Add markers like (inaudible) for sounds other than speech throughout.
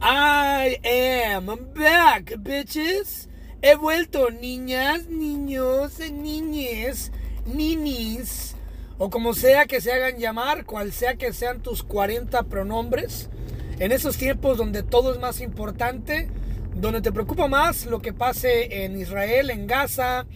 I am back, bitches. He vuelto, niñas, niños, niñes, ninis, o como sea que se hagan llamar, cual sea que sean tus 40 pronombres. En esos tiempos donde todo es más importante, donde te preocupa más lo que pase en Israel, en Gaza,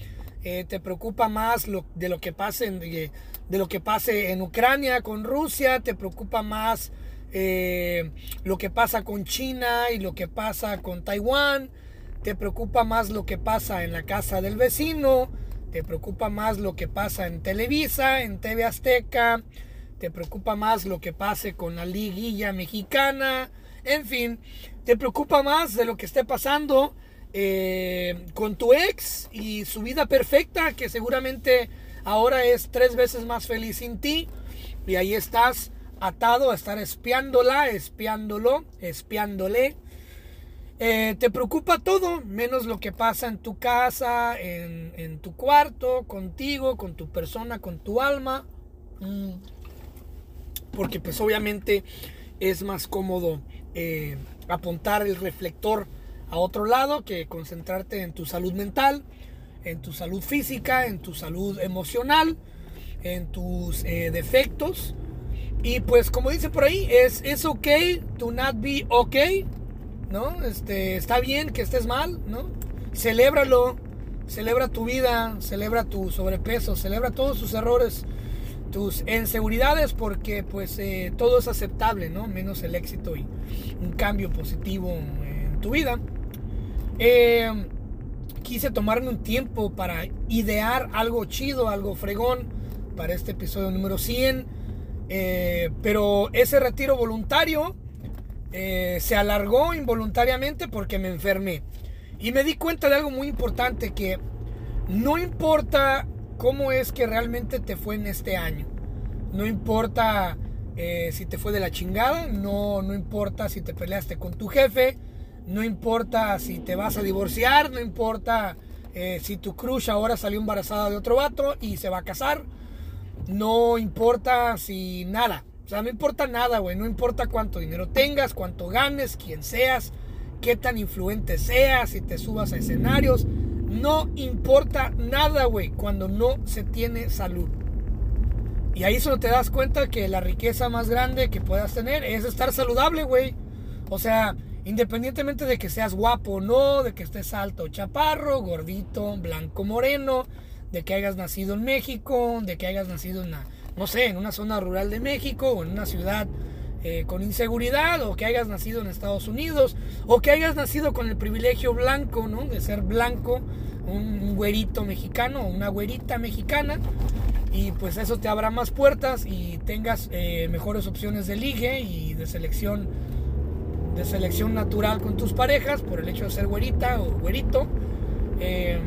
eh, te preocupa más lo, de lo que pase en, Ucrania con Rusia, te preocupa más eh, lo que pasa con China y lo que pasa con Taiwán, te preocupa más lo que pasa en la casa del vecino, te preocupa más lo que pasa en Televisa, en TV Azteca, te preocupa más lo que pase con la liguilla mexicana, en fin, te preocupa más de lo que esté pasando eh, con tu ex y su vida perfecta, que seguramente ahora es tres veces más feliz sin ti, y ahí estás atado a estar espiándola, espiándolo, espiándole. Eh, te preocupa todo, menos lo que pasa en tu casa, en, tu cuarto, contigo, con tu persona, con tu alma. Mm. Porque pues obviamente es más cómodo eh, apuntar el reflector a otro lado que concentrarte en tu salud mental, en tu salud física, en tu salud emocional, en tus eh, defectos y pues como dice por ahí, es, es ok to not be ok, ¿no? Este, está bien que estés mal, ¿no? Celébralo, celebra tu vida, celebra tu sobrepeso, celebra todos tus errores, tus inseguridades, porque pues eh, todo es aceptable, ¿no? Menos el éxito y un cambio positivo en tu vida. Eh, quise tomarme un tiempo para idear algo chido, algo fregón para este episodio número 100 eh, pero ese retiro voluntario eh, se alargó involuntariamente porque me enfermé. Y me di cuenta de algo muy importante, que no importa cómo es que realmente te fue en este año. No importa eh, si te fue de la chingada, no, no importa si te peleaste con tu jefe, no importa si te vas a divorciar, no importa si tu crush ahora salió embarazada de otro vato y se va a casar no importa si nada. O sea, no importa nada, güey. No importa cuánto dinero tengas, cuánto ganes, quién seas, qué tan influente seas, si te subas a escenarios. No importa nada, güey, cuando no se tiene salud. Y ahí solo te das cuenta que la riqueza más grande que puedas tener es estar saludable, güey. O sea, independientemente de que seas guapo o no, de que estés alto o chaparro, gordito, blanco, moreno, de que hayas nacido en México, de que hayas nacido en, no sé, en una zona rural de México o en una ciudad eh, con inseguridad, o que hayas nacido en Estados Unidos, o que hayas nacido con el privilegio blanco, ¿no? De ser blanco, un, güerito mexicano o una güerita mexicana, y pues eso te abra más puertas y tengas eh, mejores opciones de ligue y de selección de selección natural con tus parejas por el hecho de ser güerita o güerito. Eh,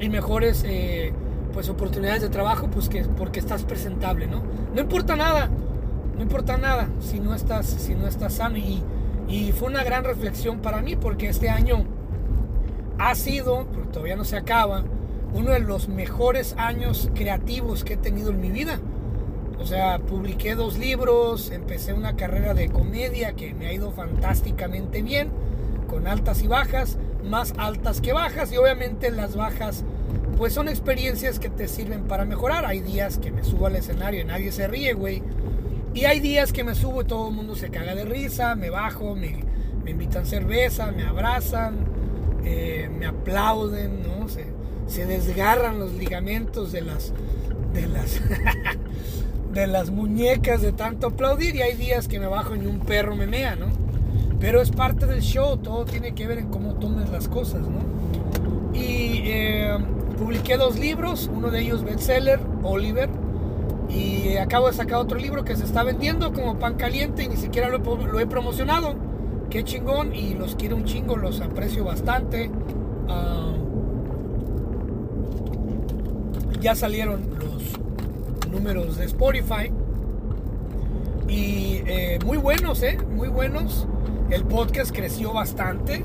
y mejores eh, pues oportunidades de trabajo pues que porque estás presentable no no importa nada no importa nada si no estás si no estás sano y, y fue una gran reflexión para mí porque este año ha sido porque todavía no se acaba uno de los mejores años creativos que he tenido en mi vida o sea publiqué dos libros empecé una carrera de comedia que me ha ido fantásticamente bien con altas y bajas más altas que bajas y obviamente las bajas pues son experiencias que te sirven para mejorar. Hay días que me subo al escenario y nadie se ríe, güey. Y hay días que me subo y todo el mundo se caga de risa, me bajo, me, me invitan cerveza, me abrazan, eh, me aplauden, ¿no? Se, se, desgarran los ligamentos de las, de las, (laughs) de las muñecas de tanto aplaudir y hay días que me bajo y un perro me mea, ¿no? Pero es parte del show, todo tiene que ver en cómo tomes las cosas, ¿no? Y eh, publiqué dos libros, uno de ellos bestseller, Oliver, y acabo de sacar otro libro que se está vendiendo como pan caliente y ni siquiera lo, he promocionado. Qué chingón y los quiero un chingo, los aprecio bastante. Ah, ya salieron los números de Spotify y eh, muy buenos, ¿eh? Muy buenos. El podcast creció bastante.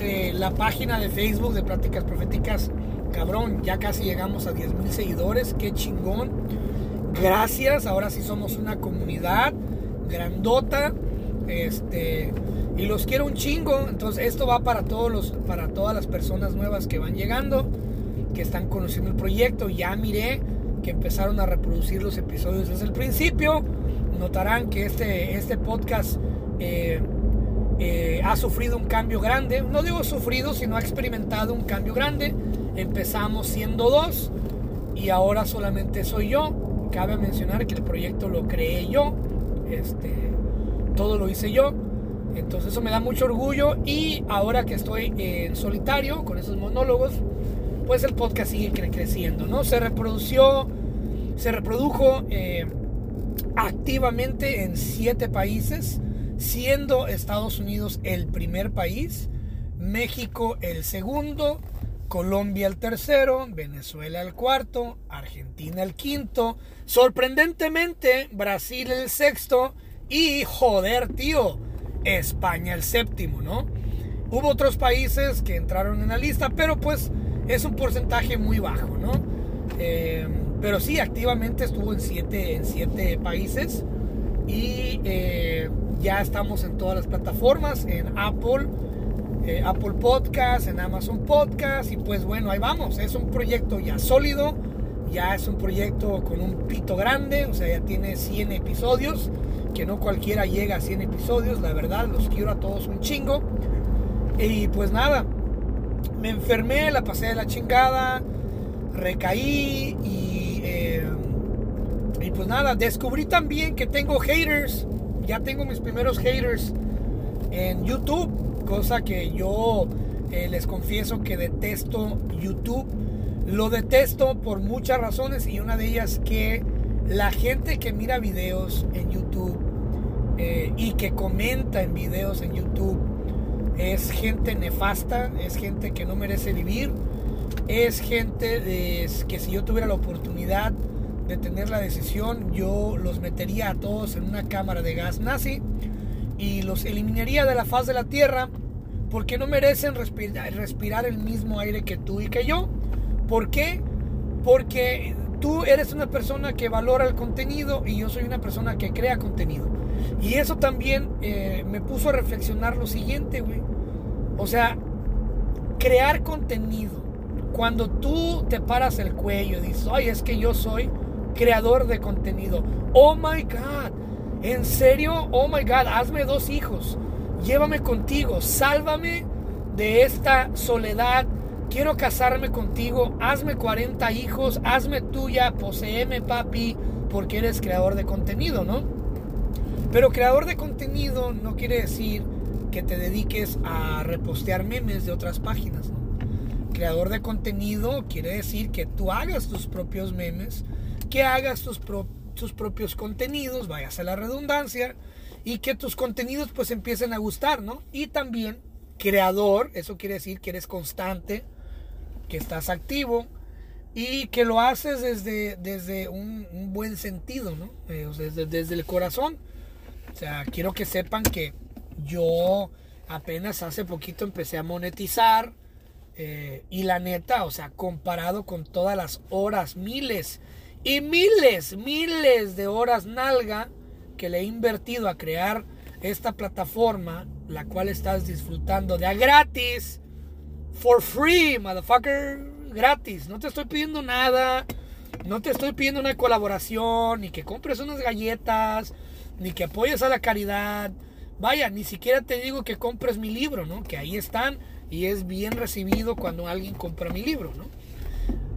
Eh, la página de Facebook de Prácticas Proféticas cabrón, ya casi llegamos a 10 mil seguidores, qué chingón. Gracias, ahora sí somos una comunidad grandota. Este, y los quiero un chingo. Entonces, esto va para todos los para todas las personas nuevas que van llegando, que están conociendo el proyecto. Ya miré que empezaron a reproducir los episodios desde el principio. Notarán que este, este podcast eh, eh, ha sufrido un cambio grande. No digo sufrido, sino ha experimentado un cambio grande. Empezamos siendo dos y ahora solamente soy yo. Cabe mencionar que el proyecto lo creé yo. Este, todo lo hice yo. Entonces eso me da mucho orgullo y ahora que estoy en solitario con esos monólogos, pues el podcast sigue creciendo, ¿no? Se reprodució, se reprodujo eh, activamente en siete países, siendo Estados Unidos el primer país, México el segundo, Colombia el tercero, Venezuela el cuarto, Argentina el quinto, sorprendentemente Brasil el sexto y joder tío, España el séptimo, ¿no? Hubo otros países que entraron en la lista, pero pues es un porcentaje muy bajo, ¿no? Eh, pero sí, activamente estuvo en siete, en siete países y eh, ya estamos en todas las plataformas, en Apple, eh, Apple Podcast, en Amazon Podcast y pues bueno, ahí vamos, es un proyecto ya sólido, ya es un proyecto con un pito grande, o sea, ya tiene 100 episodios que no cualquiera llega a 100 episodios, la verdad, los quiero a todos un chingo. Y pues nada, me enfermé, la pasé de la chingada, recaí y, eh, y pues nada, descubrí también que tengo haters, ya tengo mis primeros haters en YouTube, cosa que yo eh, les confieso que detesto YouTube. Lo detesto por muchas razones y una de ellas que la gente que mira videos en YouTube eh, y que comenta en videos en YouTube es gente nefasta, es gente que no merece vivir, es gente que si yo tuviera la oportunidad de tener la decisión, yo los metería a todos en una cámara de gas nazi y los eliminaría de la faz de la tierra porque no merecen respirar, respirar el mismo aire que tú y que yo. ¿Por qué? Porque tú eres una persona que valora el contenido y yo soy una persona que crea contenido. Y eso también eh, me puso a reflexionar lo siguiente, güey. O sea, crear contenido. Cuando tú te paras el cuello y dices, ay, es que yo soy creador de contenido. Oh my God. ¿En serio? Oh my God. Hazme dos hijos. Llévame contigo. Sálvame de esta soledad quiero casarme contigo, hazme 40 hijos, hazme tuya, poseeme papi, porque eres creador de contenido, ¿no? Pero creador de contenido no quiere decir que te dediques a repostear memes de otras páginas, ¿no? Creador de contenido quiere decir que tú hagas tus propios memes, que hagas tus, tus propios contenidos, vayas a la redundancia, y que tus contenidos pues empiecen a gustar, ¿no? Y también creador, eso quiere decir que eres constante, que estás activo y que lo haces desde, desde un, buen sentido, ¿no? Eh, desde, desde el corazón. O sea, quiero que sepan que yo apenas hace poquito empecé a monetizar eh, y la neta, o sea, comparado con todas las horas, miles y miles, miles de horas nalga que le he invertido a crear esta plataforma, la cual estás disfrutando de a gratis for free, motherfucker, gratis. No te estoy pidiendo nada, no te estoy pidiendo una colaboración, ni que compres unas galletas, ni que apoyes a la caridad. Vaya, ni siquiera te digo que compres mi libro, ¿no? Que ahí están y es bien recibido cuando alguien compra mi libro, ¿no?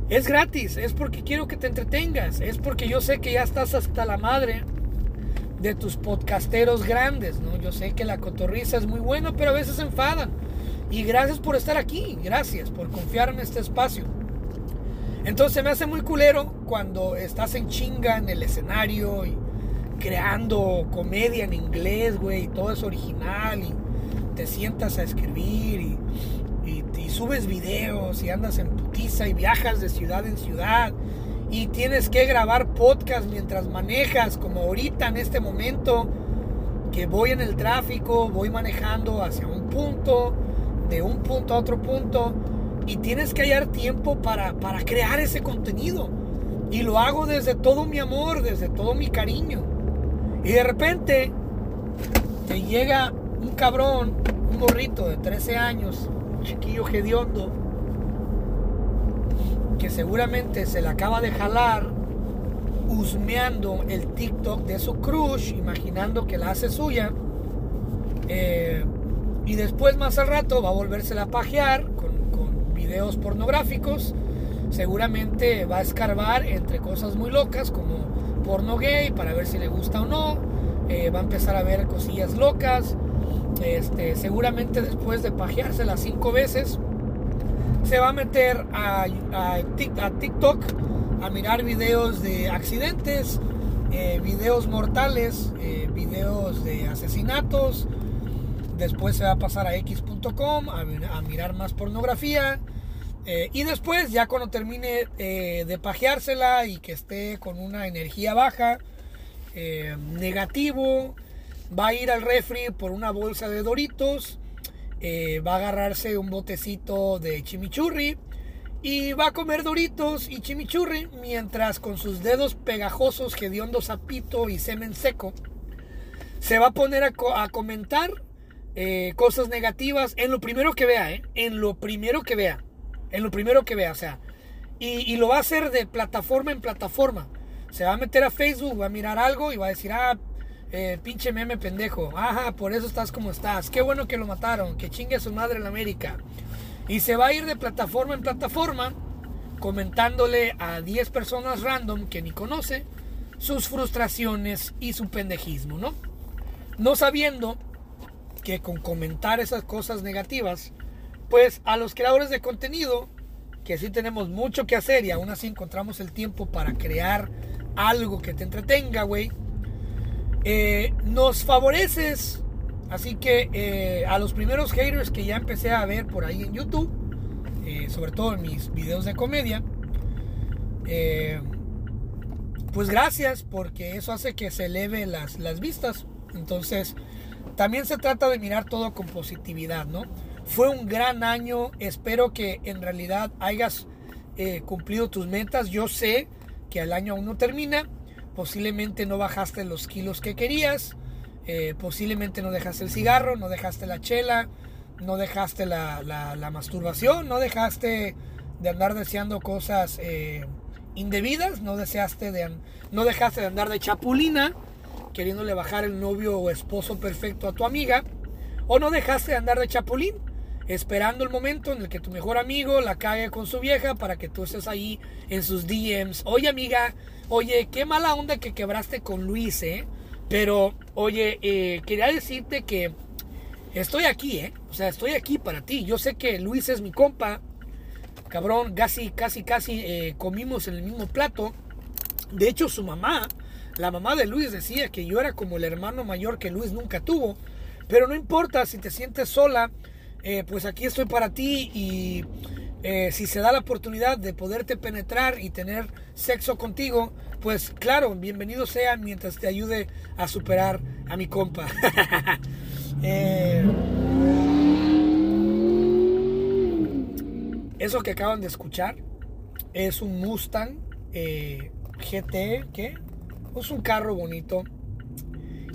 Es gratis, es porque quiero que te entretengas, es porque yo sé que ya estás hasta la madre de tus podcasteros grandes, ¿no? Yo sé que la cotorriza es muy buena, pero a veces se enfadan. Y gracias por estar aquí, gracias por confiar en este espacio. Entonces me hace muy culero cuando estás en chinga en el escenario y creando comedia en inglés, güey, y todo es original y te sientas a escribir y, subes videos y andas en putiza y viajas de ciudad en ciudad y tienes que grabar podcast mientras manejas, como ahorita en este momento que voy en el tráfico, voy manejando hacia un punto de un punto a otro punto y tienes que hallar tiempo para, para crear ese contenido. Y lo hago desde todo mi amor, desde todo mi cariño. Y de repente te llega un cabrón, un morrito de 13 años, un chiquillo hediondo, que seguramente se le acaba de jalar husmeando el TikTok de su crush, imaginando que la hace suya. Eh, y después, más al rato, va a volverse a pajear con, con videos pornográficos. Seguramente va a escarbar entre cosas muy locas como porno gay para ver si le gusta o no. Eh, va a empezar a ver cosillas locas. Este, seguramente después de pajeársela cinco veces, se va a meter a, TikTok a mirar videos de accidentes, eh, videos mortales, eh, videos de asesinatos. Después se va a pasar a x.com a, a, mirar más pornografía. Eh, y después, ya cuando termine de pajeársela y que esté con una energía baja, negativo, va a ir al refri por una bolsa de doritos. va a agarrarse un botecito de chimichurri y va a comer doritos y chimichurri mientras con sus dedos pegajosos, hediondo sapito y semen seco, se va a poner a, comentar eh, cosas negativas en lo primero que vea, ¿eh? En lo primero que vea. En lo primero que vea, o sea. Y, lo va a hacer de plataforma en plataforma. Se va a meter a Facebook, va a mirar algo y va a decir, ah, eh, pinche meme pendejo. Ajá, por eso estás como estás. Qué bueno que lo mataron. Que chingue a su madre en América. Y se va a ir de plataforma en plataforma comentándole a 10 personas random que ni conoce sus frustraciones y su pendejismo, ¿no? No sabiendo que con comentar esas cosas negativas, pues a los creadores de contenido, que sí tenemos mucho que hacer y aún así encontramos el tiempo para crear algo que te entretenga, güey, eh, nos favoreces Así que eh, a los primeros haters que ya empecé a ver por ahí en YouTube, eh, sobre todo en mis videos de comedia, pues gracias porque eso hace que se eleve las, las vistas. Entonces, también se trata de mirar todo con positividad, ¿no? Fue un gran año, espero que en realidad hayas cumplido tus metas. Yo sé que el año aún no termina, posiblemente no bajaste los kilos que querías eh, posiblemente no dejaste el cigarro, no dejaste la chela, no dejaste la, la, masturbación, no dejaste de andar deseando cosas eh, indebidas, no, deseaste de, no dejaste de andar de chapulina, queriéndole bajar el novio o esposo perfecto a tu amiga, o no dejaste de andar de chapulín, esperando el momento en el que tu mejor amigo la cague con su vieja para que tú estés ahí en sus DMs. Oye amiga, oye, qué mala onda que quebraste con Luis, ¿eh? Pero, oye, eh, quería decirte que estoy aquí, ¿eh? O sea, estoy aquí para ti. Yo sé que Luis es mi compa. Cabrón, casi, casi, casi eh, comimos en el mismo plato. De hecho, su mamá, la mamá de Luis decía que yo era como el hermano mayor que Luis nunca tuvo. Pero no importa si te sientes sola, eh, pues aquí estoy para ti y si se da la oportunidad de poderte penetrar y tener sexo contigo, pues claro, bienvenido sea mientras te ayude a superar a mi compa. (laughs) Eh, eso que acaban de escuchar es un Mustang eh, GT, ¿qué? Es un carro bonito.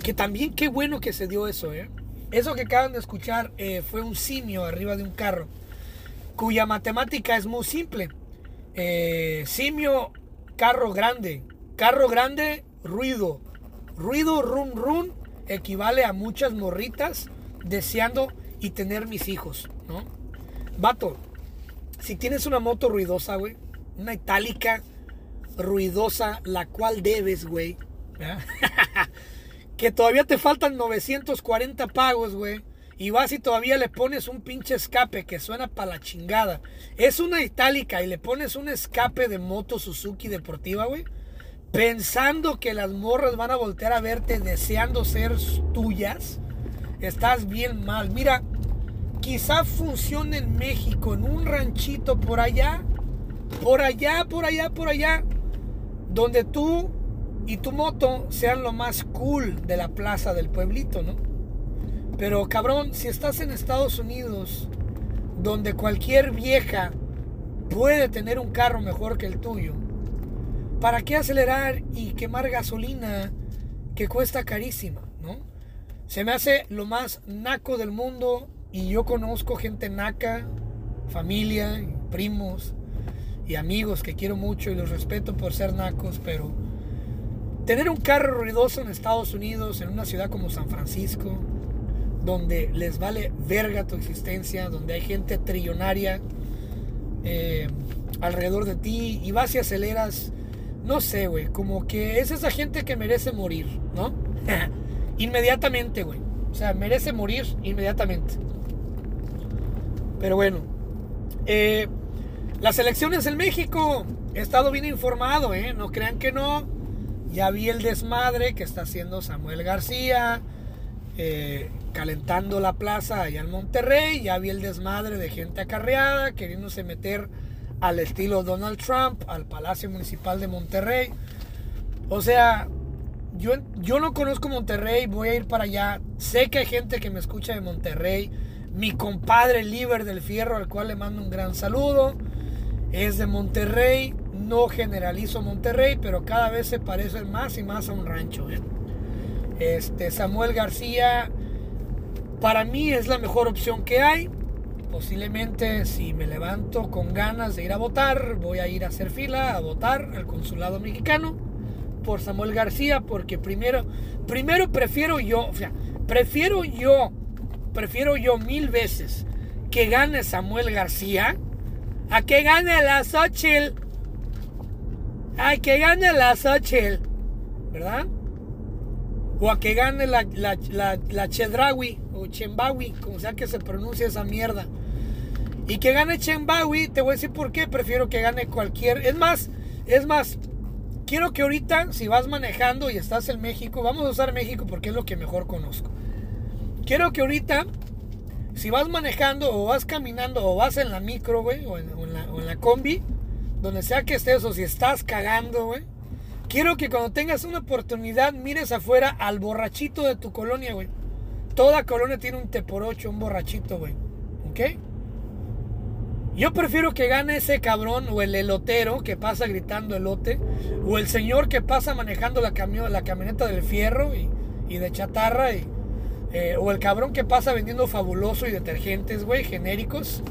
Que también qué bueno que se dio eso, ¿eh? Eso que acaban de escuchar eh, fue un simio arriba de un carro, cuya matemática es muy simple. simio, carro grande, Carro grande, ruido. Ruido, run, run, equivale a muchas morritas deseando y tener mis hijos, ¿no? Vato, si tienes una moto ruidosa, güey, una itálica ruidosa, la cual debes, güey, (laughs) que todavía te faltan 940 pagos, güey, y vas y todavía le pones un pinche escape que suena para la chingada. Es una itálica y le pones un escape de moto Suzuki deportiva, güey pensando que las morras van a voltear a verte deseando ser tuyas, estás bien mal. Mira, quizá funcione en México, en un ranchito por allá, por allá, por allá, por allá, donde tú y tu moto sean lo más cool de la plaza del pueblito, ¿no? Pero cabrón, si estás en Estados Unidos, donde cualquier vieja puede tener un carro mejor que el tuyo, ¿para qué acelerar y quemar gasolina que cuesta carísima, ¿no? Se me hace lo más naco del mundo y yo conozco gente naca, familia, primos y amigos que quiero mucho y los respeto por ser nacos, pero tener un carro ruidoso en Estados Unidos, en una ciudad como San Francisco, donde les vale verga tu existencia, donde hay gente trillonaria eh, alrededor de ti y vas y aceleras, no sé, güey, como que es esa gente que merece morir, ¿no? (laughs) inmediatamente, güey. O sea, merece morir inmediatamente. Pero bueno, eh, las elecciones en México, he estado bien informado, ¿eh? No crean que no. Ya vi el desmadre que está haciendo Samuel García. Eh, calentando la plaza allá en Monterrey. Ya vi el desmadre de gente acarreada queriéndose meter al estilo Donald Trump al Palacio Municipal de Monterrey. O sea, yo, yo no conozco Monterrey, voy a ir para allá. Sé que hay gente que me escucha de Monterrey. Mi compadre Liber del Fierro, al cual le mando un gran saludo, es de Monterrey. No generalizo Monterrey, pero cada vez se parece más y más a un rancho. ¿eh? Este, Samuel García para mí es la mejor opción que hay. Posiblemente si me levanto con ganas de ir a votar, voy a ir a hacer fila a votar al consulado mexicano por Samuel García porque primero primero prefiero yo, o sea, prefiero yo prefiero yo mil veces que gane Samuel García a que gane la Xochitl. Ay, que gane la Xochitl, ¿verdad? O a que gane la, la, la, Chedrawi o Chembawi, como sea que se pronuncia esa mierda. Y que gane Chembawi, te voy a decir por qué, prefiero que gane cualquier. Es más, es más, quiero que ahorita, si vas manejando y estás en México, vamos a usar México porque es lo que mejor conozco. Quiero que ahorita, si vas manejando o vas caminando o vas en la micro, güey, o la, o en la combi, donde sea que estés o si estás cagando, güey Quiero que cuando tengas una oportunidad mires afuera al borrachito de tu colonia, güey. Toda colonia tiene un te por ocho, un borrachito, güey. ¿Ok? Yo prefiero que gane ese cabrón o el elotero que pasa gritando elote o el señor que pasa manejando la, la camioneta del fierro y, de chatarra y, eh, o el cabrón que pasa vendiendo fabuloso y detergentes, güey, genéricos,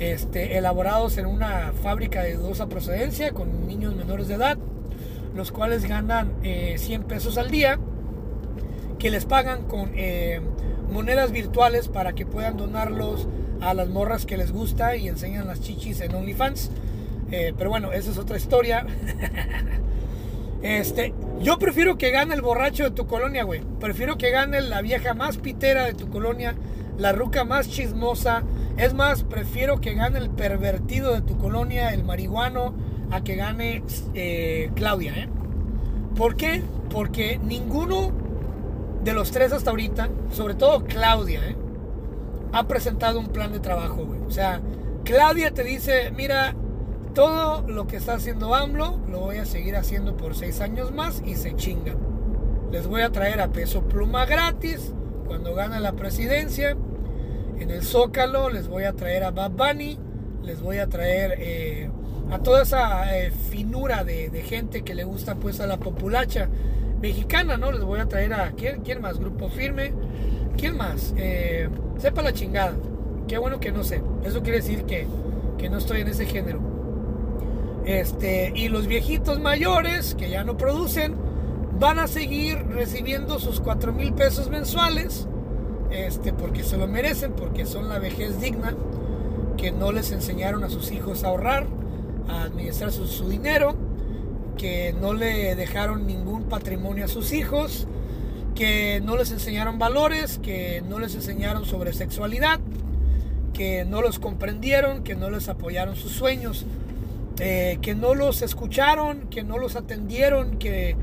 este, elaborados en una fábrica de dudosa procedencia con niños menores de edad los cuales ganan 100 eh, pesos al día, que les pagan con eh, monedas virtuales para que puedan donarlos a las morras que les gusta y enseñan las chichis en OnlyFans. Eh, pero bueno, esa es otra historia. (laughs) este, yo prefiero que gane el borracho de tu colonia, güey. Prefiero que gane la vieja más pitera de tu colonia, la ruca más chismosa. Es más, prefiero que gane el pervertido de tu colonia, el marihuano, a que gane eh, Claudia. ¿eh? ¿Por qué? Porque ninguno de los tres hasta ahorita, sobre todo Claudia, ¿eh? ha presentado un plan de trabajo. O sea, Claudia te dice, mira, todo lo que está haciendo AMLO lo voy a seguir haciendo por seis años más y se chingan. Les voy a traer a peso pluma gratis cuando gane la presidencia. En el Zócalo les voy a traer a Bad Bunny, les voy a traer eh, a toda esa eh, finura de, gente que le gusta pues a la populacha mexicana, ¿no? Les voy a traer a quién, quién más, Grupo Firme, quién más, eh, sepa la chingada, qué bueno que no sé, eso quiere decir que, que no estoy en ese género. Este, y los viejitos mayores que ya no producen van a seguir recibiendo sus 4 mil pesos mensuales, este, porque se lo merecen, porque son la vejez digna, que no les enseñaron a sus hijos a ahorrar, administrar su, dinero, que no le dejaron ningún patrimonio a sus hijos, que no les enseñaron valores, que no les enseñaron sobre sexualidad, que no los comprendieron, que no les apoyaron sus sueños, eh, que no los escucharon, que no los atendieron, que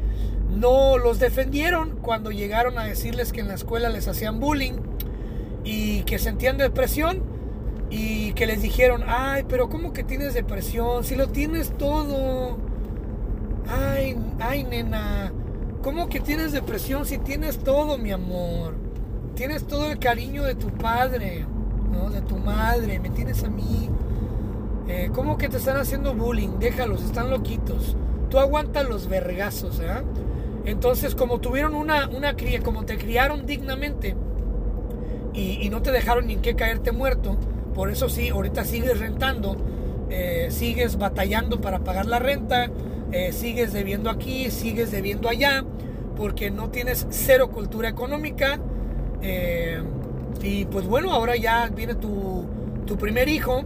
no los defendieron cuando llegaron a decirles que en la escuela les hacían bullying y que sentían depresión y que les dijeron, ay, pero ¿cómo que tienes depresión? Si lo tienes todo. Ay, ay, nena, ¿cómo que tienes depresión si tienes todo, mi amor? Tienes todo el cariño de tu padre, ¿no? De tu madre, me tienes a mí. Eh, ¿Cómo que te están haciendo bullying? Déjalos, están loquitos. Tú aguantas los vergazos, ¿eh? Entonces, como tuvieron una, una cría, como te criaron dignamente y, no te dejaron ni en qué caerte muerto, por eso sí, ahorita sigues rentando, eh, sigues batallando para pagar la renta, eh, sigues debiendo aquí, sigues debiendo allá, porque no tienes cero cultura económica. Eh, y pues bueno, ahora ya viene tu, tu primer hijo,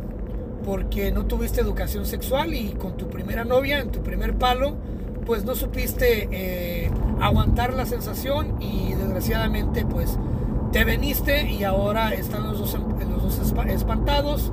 porque no tuviste educación sexual y con tu primera novia, en tu primer palo, pues no supiste aguantar la sensación y desgraciadamente pues te veniste y ahora están los dos, los dos espantados.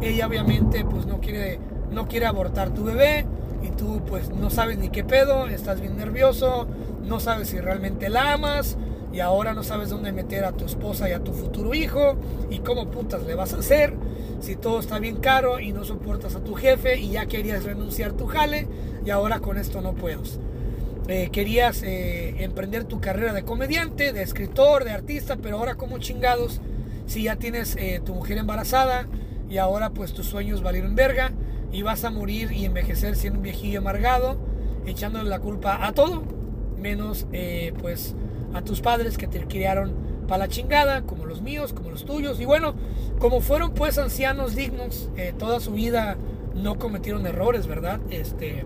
Ella obviamente pues no quiere, no quiere abortar tu bebé y tú pues no sabes ni qué pedo, estás bien nervioso, no sabes si realmente la amas y ahora no sabes dónde meter a tu esposa y a tu futuro hijo y cómo putas le vas a hacer si todo está bien caro y no soportas a tu jefe y ya querías renunciar tu jale y ahora con esto no puedes. Eh, querías eh, emprender tu carrera de comediante, de escritor, de artista, pero ahora como chingados, si ya tienes eh, tu mujer embarazada y ahora pues tus sueños valieron verga y vas a morir y envejecer siendo un viejillo amargado, echándole la culpa a todo, menos pues a tus padres que te criaron para la chingada, como los míos, como los tuyos. Y bueno, como fueron pues ancianos dignos, toda su vida no cometieron errores, ¿verdad? Este,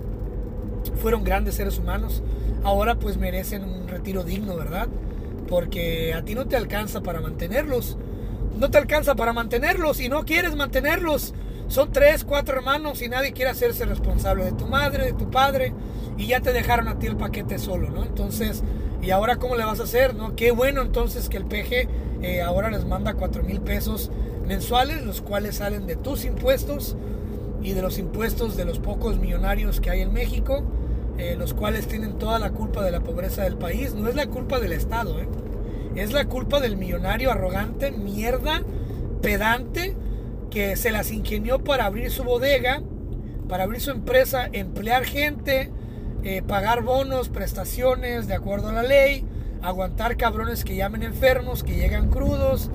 fueron grandes seres humanos, ahora pues merecen un retiro digno, ¿verdad? Porque a ti no te alcanza para mantenerlos. No te alcanza para mantenerlos y no quieres mantenerlos. Son tres, cuatro hermanos y nadie quiere hacerse responsable de tu madre, de tu padre y ya te dejaron a ti el paquete solo, ¿no? Entonces, ¿y ahora cómo le vas a hacer, no? Qué bueno entonces que el peje eh, ahora les manda cuatro mil pesos mensuales, los cuales salen de tus impuestos y de los impuestos de los pocos millonarios que hay en México, eh, los cuales tienen toda la culpa de la pobreza del país. No es la culpa del Estado, ¿eh? es la culpa del millonario arrogante, mierda, pedante, que se las ingenió para abrir su bodega, para abrir su empresa, emplear gente, eh, pagar bonos, prestaciones de acuerdo a la ley, aguantar cabrones que llamen enfermos, que llegan crudos,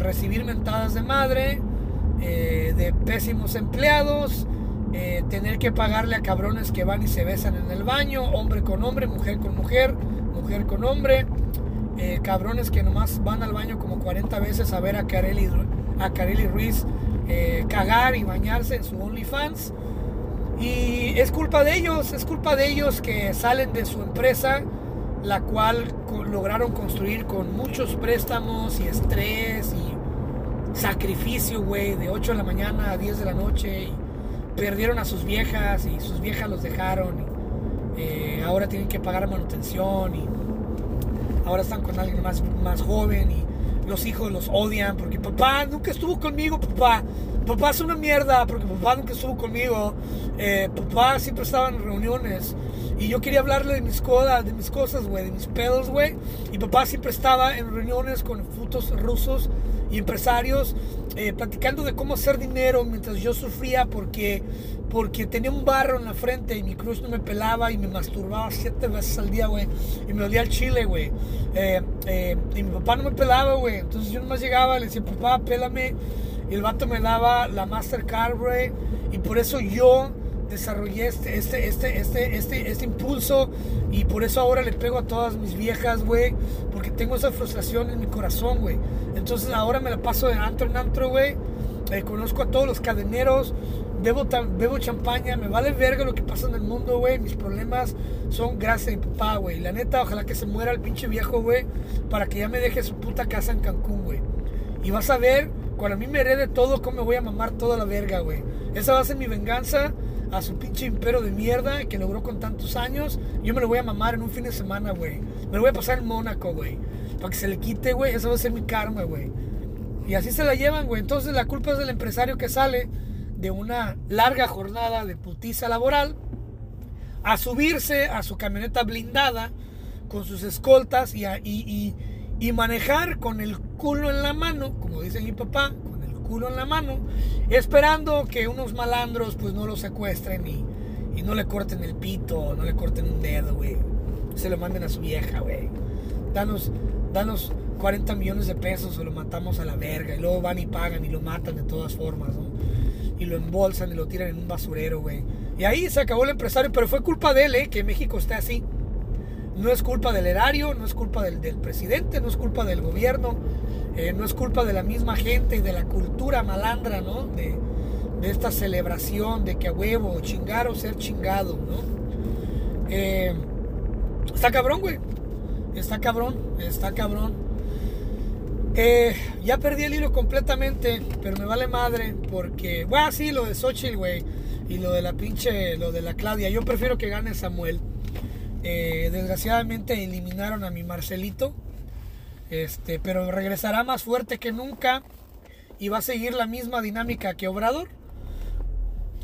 recibir mentadas de madre eh, de pésimos empleados, eh, tener que pagarle a cabrones que van y se besan en el baño, hombre con hombre, mujer con mujer, mujer con hombre, eh, cabrones que nomás van al baño como 40 veces a ver a Kareli, a Ruiz cagar y bañarse en su OnlyFans. Y es culpa de ellos, es culpa de ellos que salen de su empresa, la cual lograron construir con muchos préstamos y estrés y sacrificio, güey, de 8 de la mañana a 10 de la noche. Perdieron a sus viejas y sus viejas los dejaron. Eh, ahora tienen que pagar manutención y ahora están con alguien más, más joven y los hijos los odian porque papá nunca estuvo conmigo, papá. Papá es una mierda porque papá nunca estuvo conmigo. Eh, papá siempre estaba en reuniones. Y yo quería hablarle de mis cosas, de mis cosas, güey, de mis pedos, güey. Y papá siempre estaba en reuniones con frutos rusos y empresarios eh, platicando de cómo hacer dinero mientras yo sufría porque, porque tenía un barro en la frente y mi cruz no me pelaba y me masturbaba siete veces al día, güey. Y me dolía el chile, güey. Eh, eh, y mi papá no me pelaba, güey. Entonces yo nomás llegaba, le decía, papá, pélame. Y el vato me daba la Mastercard, güey. Y por eso yo desarrollé este, este, este, este, este, este impulso y por eso ahora le pego a todas mis viejas, güey, porque tengo esa frustración en mi corazón, güey. Entonces ahora me la paso de antro en antro, güey. Eh, conozco a todos los cadeneros, bebo, bebo champaña, me vale verga lo que pasa en el mundo, güey. Mis problemas son gracias a papá, güey. La neta, ojalá que se muera el pinche viejo, güey, para que ya me deje su puta casa en Cancún, güey. Y vas a ver, cuando a mí me herede todo, cómo me voy a mamar toda la verga, güey. Esa va a ser mi venganza a su pinche imperio de mierda que logró con tantos años. Yo me lo voy a mamar en un fin de semana, güey. Me lo voy a pasar en Mónaco, güey. Para que se le quite, güey. Eso va a ser mi karma, güey. Y así se la llevan, güey. Entonces la culpa es del empresario que sale de una larga jornada de putiza laboral a subirse a su camioneta blindada con sus escoltas y, y, y manejar con el culo en la mano, como dice mi papá, culo en la mano, esperando que unos malandros pues no lo secuestren y, y no le corten el pito, no le corten un dedo, güey. Se lo manden a su vieja, güey. Danos, danos 40 millones de pesos o lo matamos a la verga. Y luego van y pagan y lo matan de todas formas, ¿no? y lo embolsan y lo tiran en un basurero, güey. Y ahí se acabó el empresario, pero fue culpa de él, ¿eh? Que México esté así. No es culpa del erario, no es culpa del, presidente, no es culpa del gobierno, eh, no es culpa de la misma gente y de la cultura malandra, ¿no? De, esta celebración de que a huevo, chingar o ser chingado, ¿no? Eh, está cabrón, güey. Está cabrón, está cabrón. Eh, ya perdí el hilo completamente, pero me vale madre porque, bueno, sí, lo de Xochitl, güey, y lo de la pinche, lo de la Claudia. Yo prefiero que gane Samuel. Desgraciadamente eliminaron a mi Marcelito. Este, pero regresará más fuerte que nunca y va a seguir la misma dinámica que Obrador.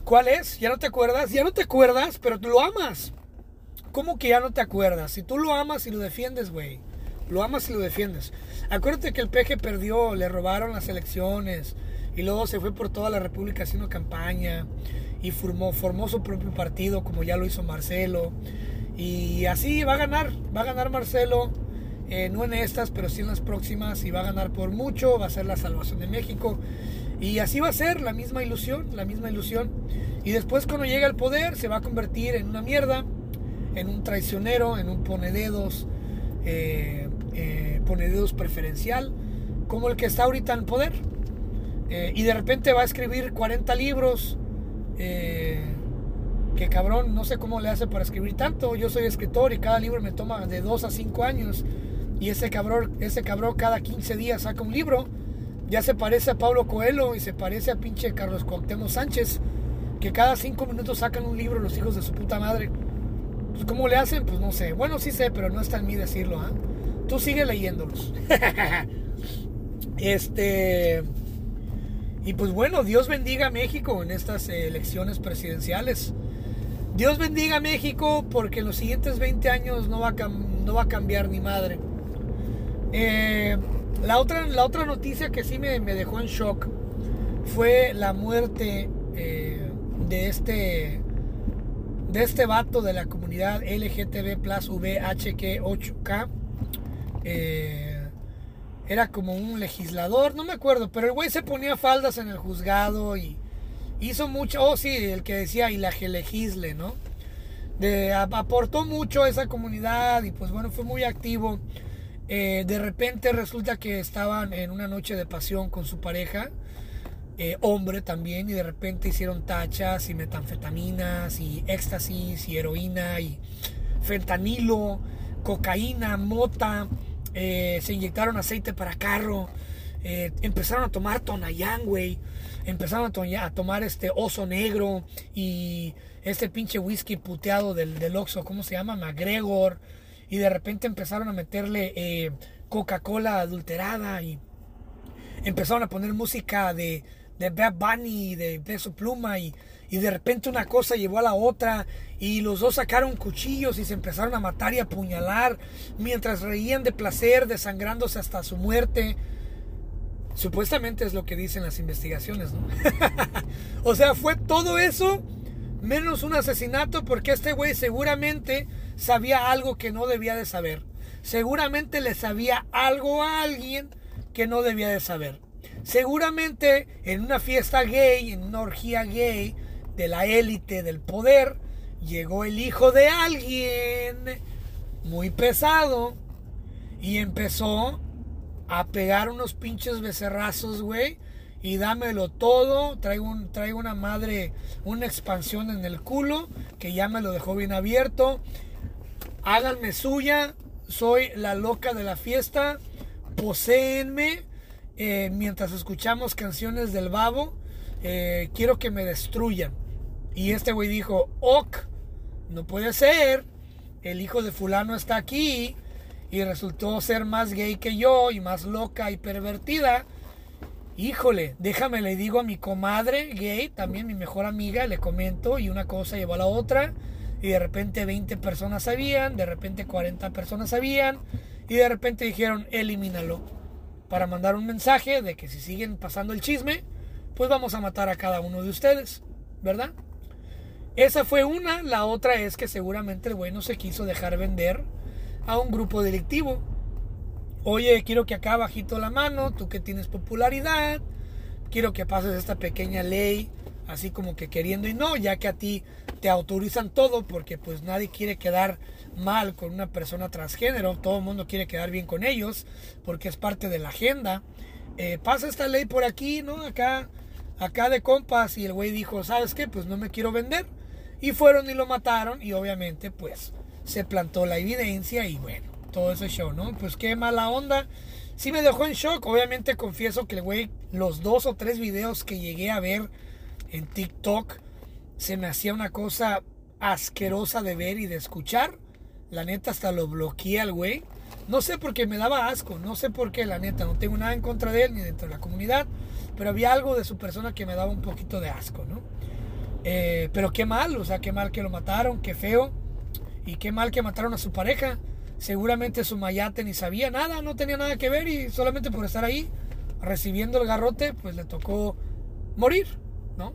¿Cuál es? ¿Ya no te acuerdas? Ya no te acuerdas, pero tú lo amas. ¿Cómo que ya no te acuerdas? Si tú lo amas y lo defiendes, güey. Lo amas y lo defiendes. Acuérdate que el peje perdió, le robaron las elecciones y luego se fue por toda la República haciendo campaña y formó, formó su propio partido como ya lo hizo Marcelo. Y así va a ganar, va a ganar Marcelo, eh, no en estas, pero sí en las próximas, y va a ganar por mucho, va a ser la salvación de México. Y así va a ser la misma ilusión, la misma ilusión. Y después cuando llegue al poder se va a convertir en una mierda, en un traicionero, en un ponededos, eh, eh, ponededos preferencial, como el que está ahorita en poder. Eh, y de repente va a escribir 40 libros que cabrón, no sé cómo le hace para escribir tanto. Yo soy escritor y cada libro me toma de 2 a 5 años. Y ese cabrón, ese cabrón cada 15 días saca un libro. Ya se parece a Pablo Coelho y se parece a pinche Carlos Cuauhtémoc Sánchez. Que cada 5 minutos sacan un libro los hijos de su puta madre. Pues ¿cómo le hacen? Pues no sé. Bueno, sí sé, pero no está en mí decirlo. ¿ah? Tú sigue leyéndolos. (laughs) este... Y pues bueno, Dios bendiga a México en estas elecciones presidenciales. Dios bendiga a México porque en los siguientes 20 años no va a, cambiar ni madre. Eh, la, otra, la otra noticia que sí me, dejó en shock fue la muerte eh, de este de este vato de la comunidad LGTB plus VHQ8K. Eh, era como un legislador, no me acuerdo, pero el güey se ponía faldas en el juzgado y hizo mucho, oh sí, el que decía y la legisle, ¿no? De, aportó mucho a esa comunidad y pues bueno, fue muy activo. Eh, de repente resulta que estaban en una noche de pasión con su pareja, eh, hombre también, y de repente hicieron tachas y metanfetaminas y éxtasis y heroína y fentanilo, cocaína, mota, eh, se inyectaron aceite para carro, empezaron a tomar tonayán, güey empezaron a, tomar este oso negro y este pinche whisky puteado del, del Oxxo, ¿cómo se llama? McGregor. Y de repente empezaron a meterle eh, Coca-Cola adulterada y empezaron a poner música de, de Bad Bunny, de Peso Pluma y, y de repente una cosa llevó a la otra y los dos sacaron cuchillos y se empezaron a matar y apuñalar mientras reían de placer, desangrándose hasta su muerte. Supuestamente es lo que dicen las investigaciones, ¿no? (laughs) o sea, fue todo eso menos un asesinato porque este güey seguramente sabía algo que no debía de saber. Seguramente le sabía algo a alguien que no debía de saber. Seguramente en una fiesta gay, en una orgía gay de la élite del poder, llegó el hijo de alguien muy pesado y empezó a pegar unos pinches becerrazos, güey. Y dámelo todo. Traigo, un, traigo una madre, una expansión en el culo. Que ya me lo dejó bien abierto. Háganme suya. Soy la loca de la fiesta. Poséenme. Eh, mientras escuchamos canciones del babo. Eh, quiero que me destruyan. Y este güey dijo, ok, no puede ser. El hijo de fulano está aquí y resultó ser más gay que yo y más loca y pervertida. Híjole, déjame le digo a mi comadre gay, también mi mejor amiga, le comento y una cosa llevó a la otra y de repente 20 personas sabían, de repente 40 personas sabían y de repente dijeron elimínalo para mandar un mensaje de que si siguen pasando el chisme, pues vamos a matar a cada uno de ustedes, ¿verdad? Esa fue una, la otra es que seguramente el güey no se quiso dejar vender a un grupo delictivo. Oye, quiero que acá bajito la mano, tú que tienes popularidad, quiero que pases esta pequeña ley así como que queriendo y no, ya que a ti te autorizan todo porque pues nadie quiere quedar mal con una persona transgénero, todo el mundo quiere quedar bien con ellos porque es parte de la agenda. Eh, pasa esta ley por aquí, ¿no? Acá, acá de compas y el güey dijo, ¿sabes qué? Pues no me quiero vender. Y fueron y lo mataron y obviamente pues se plantó la evidencia y bueno, todo ese show, ¿no? Pues qué mala onda. Sí me dejó en shock, obviamente confieso que el güey, los dos o tres videos que llegué a ver en TikTok, se me hacía una cosa asquerosa de ver y de escuchar. La neta hasta lo bloqueé al güey. No sé por qué me daba asco, no sé por qué, la neta, no tengo nada en contra de él ni dentro de la comunidad, pero había algo de su persona que me daba un poquito de asco, ¿no? Eh, pero qué mal, o sea, qué mal que lo mataron, qué feo, y qué mal que mataron a su pareja. Seguramente su mayate ni sabía nada, no tenía nada que ver y solamente por estar ahí recibiendo el garrote, pues le tocó morir, ¿no?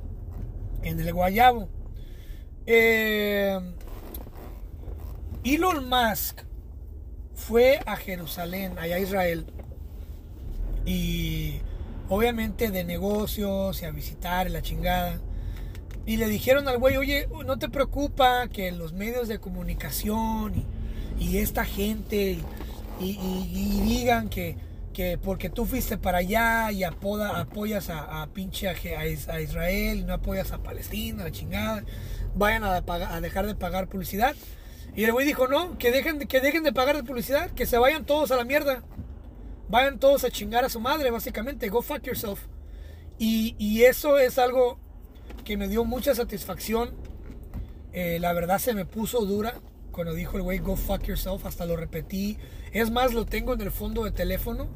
En el guayabo. Eh, Elon Musk fue a Jerusalén, allá a Israel, y obviamente de negocios y a visitar la chingada. Y le dijeron al güey, oye, no te preocupa que los medios de comunicación y, esta gente y, digan que, que, porque tú fuiste para allá y apoda, apoyas a, pinche a, Israel y no apoyas a Palestina, la chingada, vayan a, dejar de pagar publicidad. Y el güey dijo, no, que dejen, que dejen de pagar de publicidad, que se vayan todos a la mierda. Vayan todos a chingar a su madre, básicamente. Go fuck yourself. Y eso es algo que me dio mucha satisfacción. Eh, la verdad se me puso dura cuando dijo el güey, go fuck yourself. Hasta lo repetí. Es más, lo tengo en el fondo de teléfono.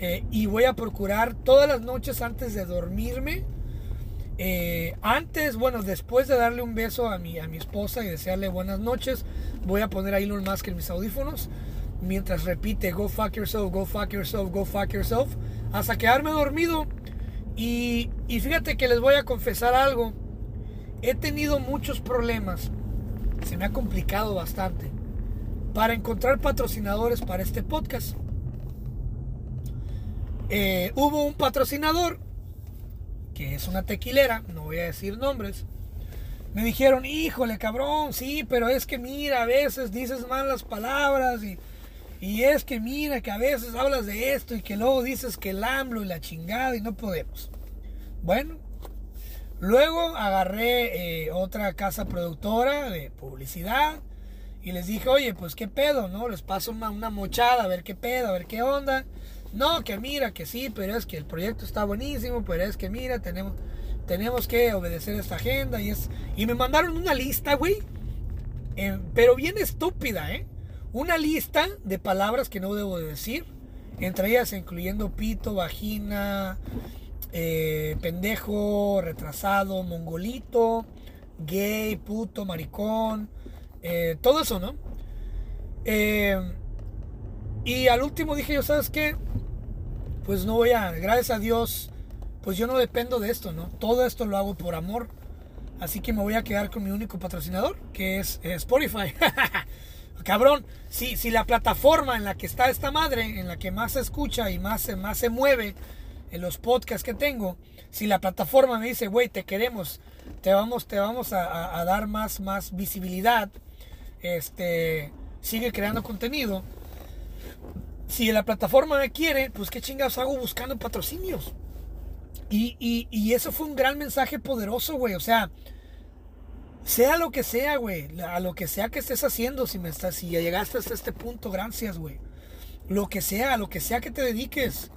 Eh, y voy a procurar todas las noches antes de dormirme eh, antes, bueno, después de darle un beso a mi, a mi esposa y desearle buenas noches, voy a poner a Elon Musk en mis audífonos mientras repite go fuck yourself, go fuck yourself, go fuck yourself, hasta quedarme dormido. Y, fíjate que les voy a confesar algo. He tenido muchos problemas, se me ha complicado bastante, para encontrar patrocinadores para este podcast. Eh, hubo un patrocinador que es una tequilera, no voy a decir nombres, me dijeron, híjole cabrón, sí, pero es que mira, a veces dices malas palabras y, y es que mira que a veces hablas de esto y que luego dices que el AMLO y la chingada y no podemos. Bueno, luego agarré eh, otra casa productora de publicidad y les dije, oye, pues qué pedo, ¿no? Les paso una, mochada a ver qué pedo, a ver qué onda. No, que mira, que sí, pero es que el proyecto está buenísimo, pero es que mira, tenemos, tenemos que obedecer esta agenda y es... Y me mandaron una lista, güey, eh, pero bien estúpida, ¿eh? Una lista de palabras que no debo de decir, entre ellas incluyendo pito, vagina, eh, pendejo, retrasado, mongolito, gay, puto, maricón, eh, todo eso, ¿no? y al último dije yo, ¿sabes qué? pues no voy a, gracias a Dios, pues yo no dependo de esto, ¿no? Todo esto lo hago por amor. Así que me voy a quedar con mi único patrocinador, que es Spotify. (laughs) Cabrón, si, si la plataforma en la que está esta madre, en la que más se escucha y más, más se mueve en los podcasts que tengo, si la plataforma me dice, güey, te queremos, te vamos, te vamos a, dar más, más visibilidad, este, sigue creando contenido, si la plataforma me quiere, pues qué chingados hago buscando patrocinios. Y, y, eso fue un gran mensaje poderoso, güey. O sea, sea lo que sea, güey. A lo que sea que estés haciendo, si, me estás, si llegaste hasta este punto, gracias, güey. Lo que sea, a lo que sea que te dediques.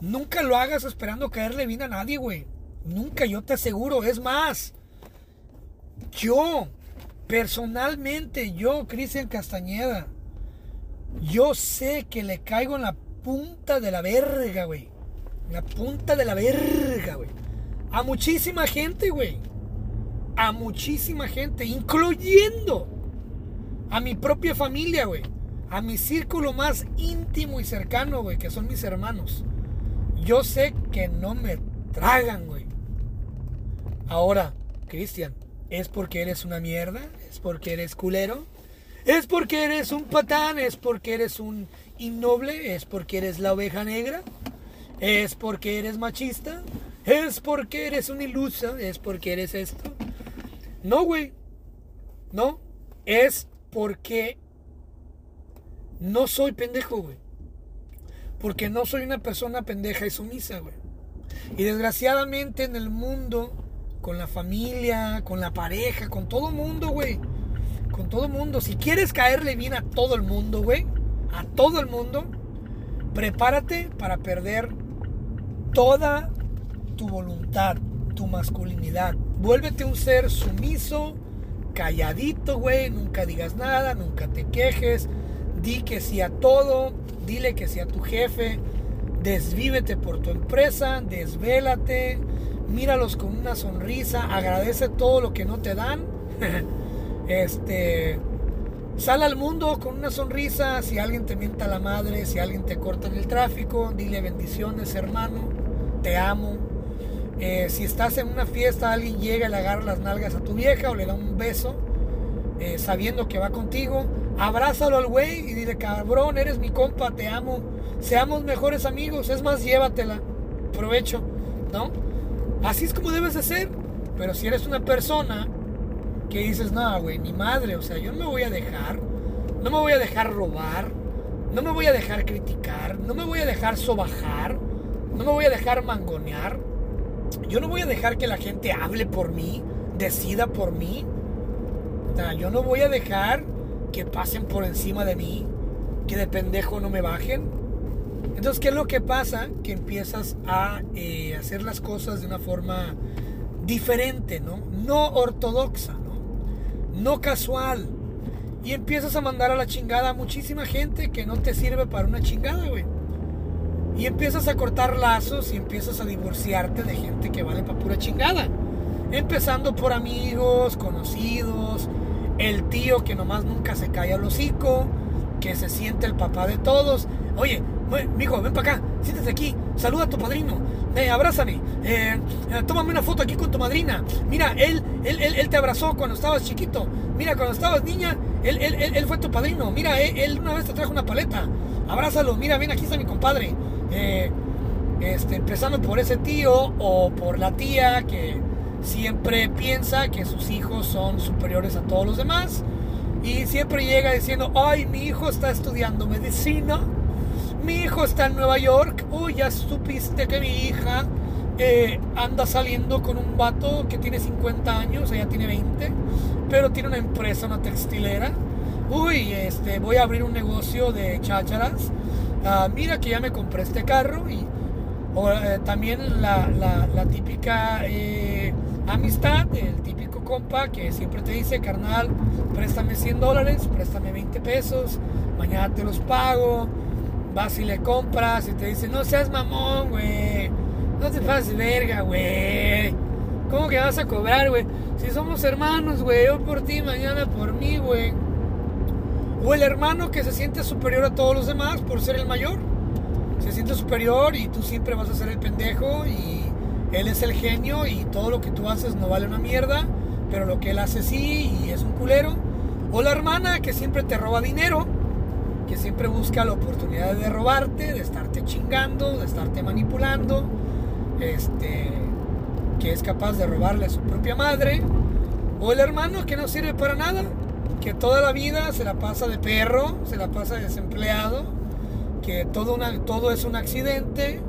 Nunca lo hagas esperando caerle bien a nadie, güey. Nunca, yo te aseguro. Es más, yo, personalmente, yo, Cristian Castañeda, yo sé que le caigo en la punta de la verga, güey. La punta de la verga, güey. A muchísima gente, güey. A muchísima gente, incluyendo a mi propia familia, güey. A mi círculo más íntimo y cercano, güey, que son mis hermanos. Yo sé que no me tragan, güey. Ahora, Cristian, ¿es porque eres una mierda? ¿Es porque eres culero? ¿Es porque eres un patán? ¿Es porque eres un innoble? ¿Es porque eres la oveja negra? ¿Es porque eres machista? es porque eres una ilusa, es porque eres esto. No, güey. No. Es porque no soy pendejo, güey. Porque no soy una persona pendeja y sumisa, güey. Y desgraciadamente en el mundo, con la familia, con la pareja, con todo el mundo, güey. Con todo mundo. Si quieres caerle bien a todo el mundo, güey. A todo el mundo. Prepárate para perder toda tu voluntad, tu masculinidad. Vuélvete un ser sumiso, calladito, güey. Nunca digas nada, nunca te quejes. Di que sí a todo. Dile que sí a tu jefe. Desvívete por tu empresa. Desvélate. Míralos con una sonrisa. Agradece todo lo que no te dan. (laughs) este. Sal al mundo con una sonrisa. Si alguien te mienta la madre, si alguien te corta en el tráfico, dile bendiciones, hermano. Te amo. Eh, si estás en una fiesta, alguien llega y le agarra las nalgas a tu vieja o le da un beso, eh, sabiendo que va contigo, abrázalo al güey y dile, cabrón, eres mi compa, te amo. Seamos mejores amigos. Es más, llévatela. Provecho, ¿no? Así es como debes de ser. Pero si eres una persona que dices, no, güey, ni madre, o sea, yo no me voy a dejar, no me voy a dejar robar, no me voy a dejar criticar, no me voy a dejar sobajar, no me voy a dejar mangonear, yo no voy a dejar que la gente hable por mí, decida por mí, o sea, yo no voy a dejar que pasen por encima de mí, que de pendejo no me bajen. Entonces, ¿qué es lo que pasa? Que empiezas a eh, hacer las cosas de una forma diferente, ¿no? No ortodoxa no casual. Y empiezas a mandar a la chingada a muchísima gente que no te sirve para una chingada, güey. Y empiezas a cortar lazos y empiezas a divorciarte de gente que vale para pura chingada. Empezando por amigos, conocidos, el tío que nomás nunca se calla el hocico, que se siente el papá de todos. Oye, mijo, ven para acá, siéntate aquí, saluda a tu padrino, eh, abrázame, eh, tómame una foto aquí con tu madrina. Mira, él, él, él, te abrazó cuando estabas chiquito. Mira, cuando estabas niña, él, él, él fue tu padrino. Mira, él, una vez te trajo una paleta. Abrázalo, mira, ven, aquí está mi compadre. Este, empezando por ese tío o por la tía que siempre piensa que sus hijos son superiores a todos los demás. Y siempre llega diciendo, ay, mi hijo está estudiando medicina mi hijo está en Nueva York. Uy, ya supiste que mi hija eh, anda saliendo con un vato que tiene 50 años, ella tiene 20, pero tiene una empresa, una textilera. Uy, este, voy a abrir un negocio de chácharas. Ah, mira que ya me compré este carro y eh, también la, típica eh, amistad, el típico compa que siempre te dice, carnal, préstame 100 dólares, préstame 20 pesos, mañana te los pago vas y le compras y te dice, no seas mamón, güey. No te pases verga, güey. ¿Cómo que vas a cobrar, güey? Si somos hermanos, güey. Yo por ti, mañana por mí, güey. O el hermano que se siente superior a todos los demás por ser el mayor. Se siente superior y tú siempre vas a ser el pendejo y él es el genio y todo lo que tú haces no vale una mierda, pero lo que él hace sí y es un culero. O la hermana que siempre te roba dinero que siempre busca la oportunidad de robarte, de estarte chingando, de estarte manipulando, este, que es capaz de robarle a su propia madre, o el hermano que no sirve para nada, que toda la vida se la pasa de perro, se la pasa desempleado, que todo, todo es un accidente,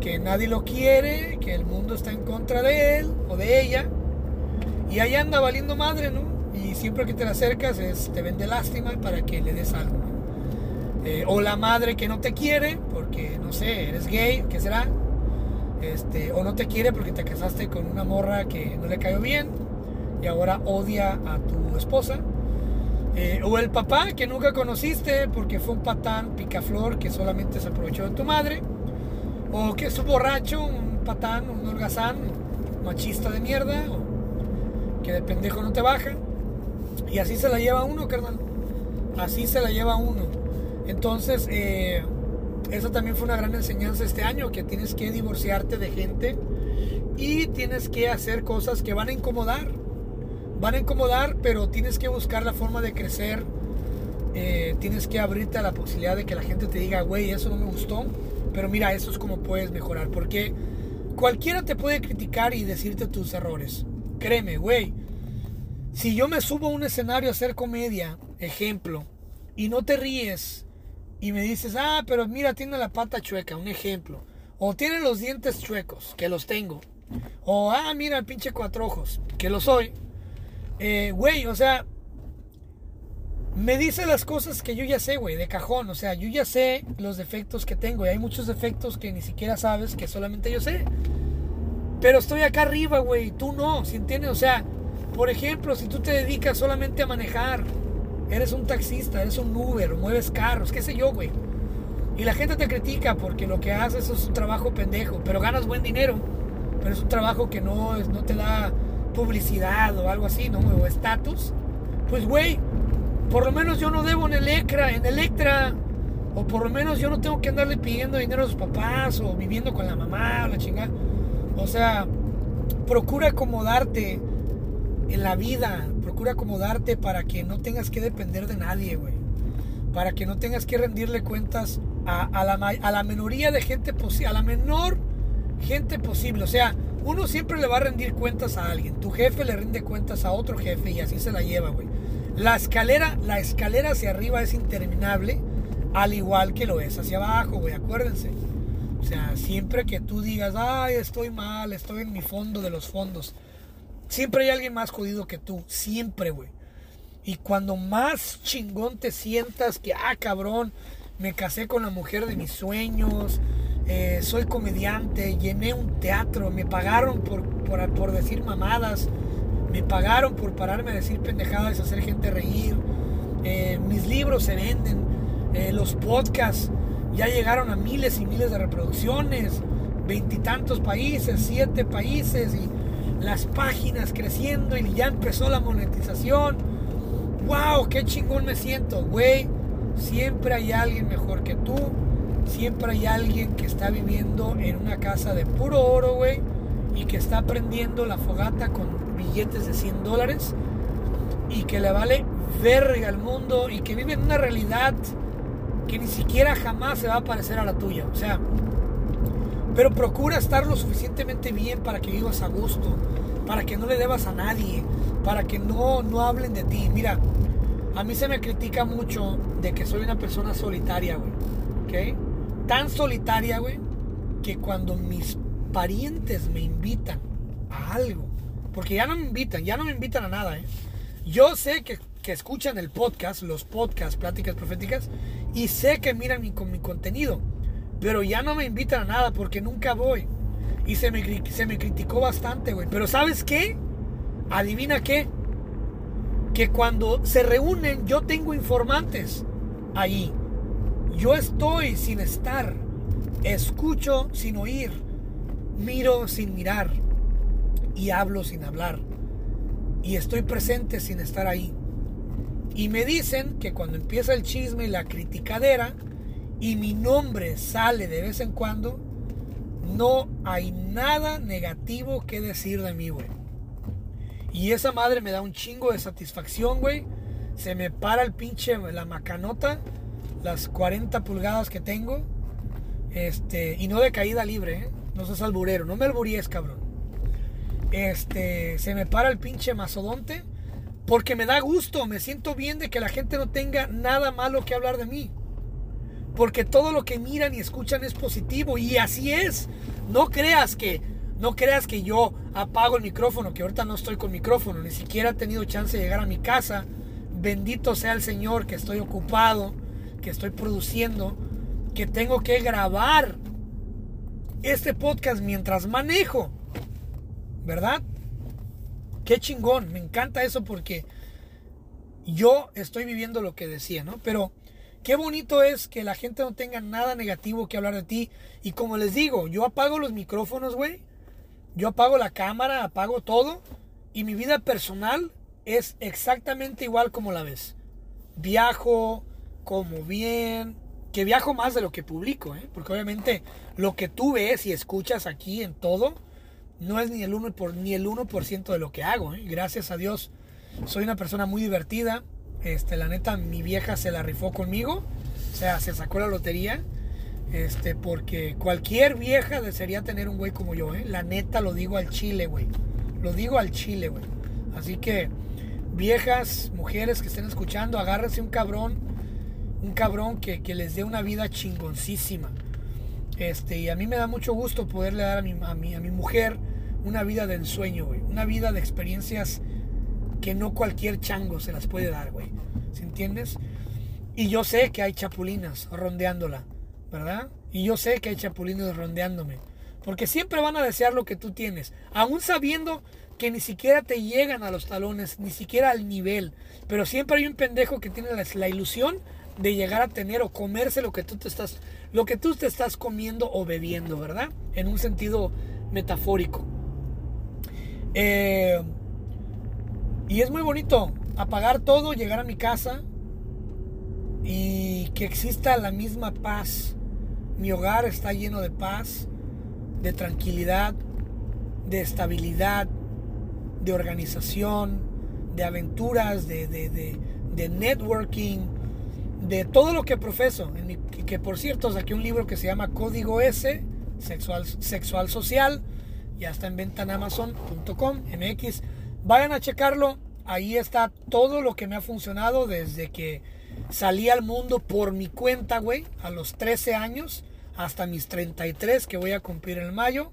que nadie lo quiere, que el mundo está en contra de él o de ella, y ahí anda valiendo madre, ¿no? Y siempre que te la acercas es, te vende lástima para que le des algo. Eh, o la madre que no te quiere porque, no sé, eres gay, ¿qué será? Este, o no te quiere porque te casaste con una morra que no le cayó bien y ahora odia a tu esposa. Eh, o el papá que nunca conociste porque fue un patán picaflor que solamente se aprovechó de tu madre. O que es un borracho, un patán, un holgazán, machista de mierda. O que de pendejo no te baja. Y así se la lleva uno, carnal. Así se la lleva uno. Entonces, eh, eso también fue una gran enseñanza este año, que tienes que divorciarte de gente y tienes que hacer cosas que van a incomodar. Van a incomodar, pero tienes que buscar la forma de crecer. Eh, tienes que abrirte a la posibilidad de que la gente te diga, güey, eso no me gustó, pero mira, eso es como puedes mejorar. Porque cualquiera te puede criticar y decirte tus errores. Créeme, güey. Si yo me subo a un escenario a hacer comedia, ejemplo, y no te ríes y me dices, ah, pero mira, tiene la pata chueca, un ejemplo. O tiene los dientes chuecos, que los tengo. O, ah, mira el pinche cuatro ojos, que lo soy. Eh, güey, o sea, me dice las cosas que yo ya sé, güey, de cajón. O sea, yo ya sé los defectos que tengo. Y hay muchos defectos que ni siquiera sabes que solamente yo sé. Pero estoy acá arriba, güey. Tú no, ¿sí entiendes? O sea, por ejemplo, si tú te dedicas solamente a manejar, eres un taxista, eres un Uber, mueves carros, qué sé yo, güey. Y la gente te critica porque lo que haces es un trabajo pendejo, pero ganas buen dinero. Pero es un trabajo que no, no te da publicidad o algo así, ¿no? O estatus. Pues, güey, por lo menos yo no debo en Electra, en Electra. O por lo menos yo no tengo que andarle pidiendo dinero a sus papás o viviendo con la mamá o la chingada. O sea, procura acomodarte en la vida. Procura acomodarte para que no tengas que depender de nadie, güey. Para que no tengas que rendirle cuentas a, la, a la minoría de gente posible. A la menor gente posible. O sea, uno siempre le va a rendir cuentas a alguien. Tu jefe le rinde cuentas a otro jefe y así se la lleva, güey. La escalera, la escalera hacia arriba es interminable, al igual que lo es hacia abajo, güey, acuérdense. O sea, siempre que tú digas, ay, estoy mal, estoy en mi fondo de los fondos, siempre hay alguien más jodido que tú, siempre, güey. Y cuando más chingón te sientas que, ah, cabrón, me casé con la mujer de mis sueños, eh, soy comediante, llené un teatro, me pagaron por, por, decir mamadas, me pagaron por pararme a decir pendejadas, hacer gente reír. Eh, mis libros se venden. Eh, los podcasts ya llegaron a miles y miles de reproducciones. Veintitantos países, siete países. Y las páginas creciendo y ya empezó la monetización. ¡Wow! ¡Qué chingón me siento, güey! Siempre hay alguien mejor que tú. Siempre hay alguien que está viviendo en una casa de puro oro, güey. Y que está prendiendo la fogata con billetes de 100 dólares y que le vale verga al mundo y que vive en una realidad que ni siquiera jamás se va a parecer a la tuya. O sea, pero procura estar lo suficientemente bien para que vivas a gusto, para que no le debas a nadie, para que no, no hablen de ti. Mira, a mí se me critica mucho de que soy una persona solitaria, güey. ¿Ok? Tan solitaria, güey, que cuando mis parientes me invitan a algo, porque ya no me invitan, ya no me invitan a nada. ¿eh? Yo sé que, escuchan el podcast, los podcasts, pláticas proféticas, y sé que miran mi, con mi contenido. Pero ya no me invitan a nada porque nunca voy. Y se me, se me criticó bastante, güey. Pero ¿sabes qué? Adivina qué. Que cuando se reúnen yo tengo informantes ahí. Yo estoy sin estar. Escucho sin oír. Miro sin mirar y hablo sin hablar. Y estoy presente sin estar ahí. Y me dicen que cuando empieza el chisme y la criticadera y mi nombre sale de vez en cuando, no hay nada negativo que decir de mí, güey. Y esa madre me da un chingo de satisfacción, güey. Se me para el pinche, la macanota, las 40 pulgadas que tengo. Este, y no de caída libre, ¿eh? No seas alburero, no me alburíes, cabrón este, se me para el pinche masodonte porque me da gusto, me siento bien de que la gente no tenga nada malo que hablar de mí. Porque todo lo que miran y escuchan es positivo y así es. No creas que no creas que yo apago el micrófono, que ahorita no estoy con micrófono, ni siquiera he tenido chance de llegar a mi casa. Bendito sea el Señor que estoy ocupado, que estoy produciendo, que tengo que grabar este podcast mientras manejo. ¿verdad? Qué chingón, me encanta eso porque yo estoy viviendo lo que decía, ¿no? Pero qué bonito es que la gente no tenga nada negativo que hablar de ti. Y como les digo, yo apago los micrófonos, güey. Yo apago la cámara, apago todo. Y mi vida personal es exactamente igual como la ves. Viajo, como bien, que viajo más de lo que publico, ¿eh? Porque obviamente lo que tú ves y escuchas aquí en todo no es ni el 1%, por, ni el 1 de lo que hago. ¿eh? Gracias a Dios soy una persona muy divertida. Este, la neta, mi vieja se la rifó conmigo. O sea, se sacó la lotería. Este, porque cualquier vieja desearía tener un güey como yo, ¿eh? La neta lo digo al chile, güey. Lo digo al chile, güey. Así que, viejas, mujeres que estén escuchando, agárrense un cabrón, un cabrón que, que les dé una vida chingoncísima. Este, y a mí me da mucho gusto poderle dar a mi, a mi, a mi mujer una vida de ensueño, güey. Una vida de experiencias que no cualquier chango se las puede dar, güey. ¿Se entiendes? Y yo sé que hay chapulinas rondeándola, ¿verdad? Y yo sé que hay chapulinas rondeándome. Porque siempre van a desear lo que tú tienes. Aún sabiendo que ni siquiera te llegan a los talones, ni siquiera al nivel. Pero siempre hay un pendejo que tiene la ilusión de llegar a tener o comerse lo que tú te estás lo que tú te estás comiendo o bebiendo, ¿verdad? En un sentido metafórico. Eh, y es muy bonito apagar todo, llegar a mi casa y que exista la misma paz. Mi hogar está lleno de paz, de tranquilidad, de estabilidad, de organización, de aventuras, de, de, de, de networking, de todo lo que profeso. que por cierto, saqué un libro que se llama Código S, Sexual, Sexual Social, ya está en venta en amazon.com, MX. Vayan a checarlo, ahí está todo lo que me ha funcionado desde que salí al mundo por mi cuenta, güey, a los 13 años hasta mis 33 que voy a cumplir en mayo.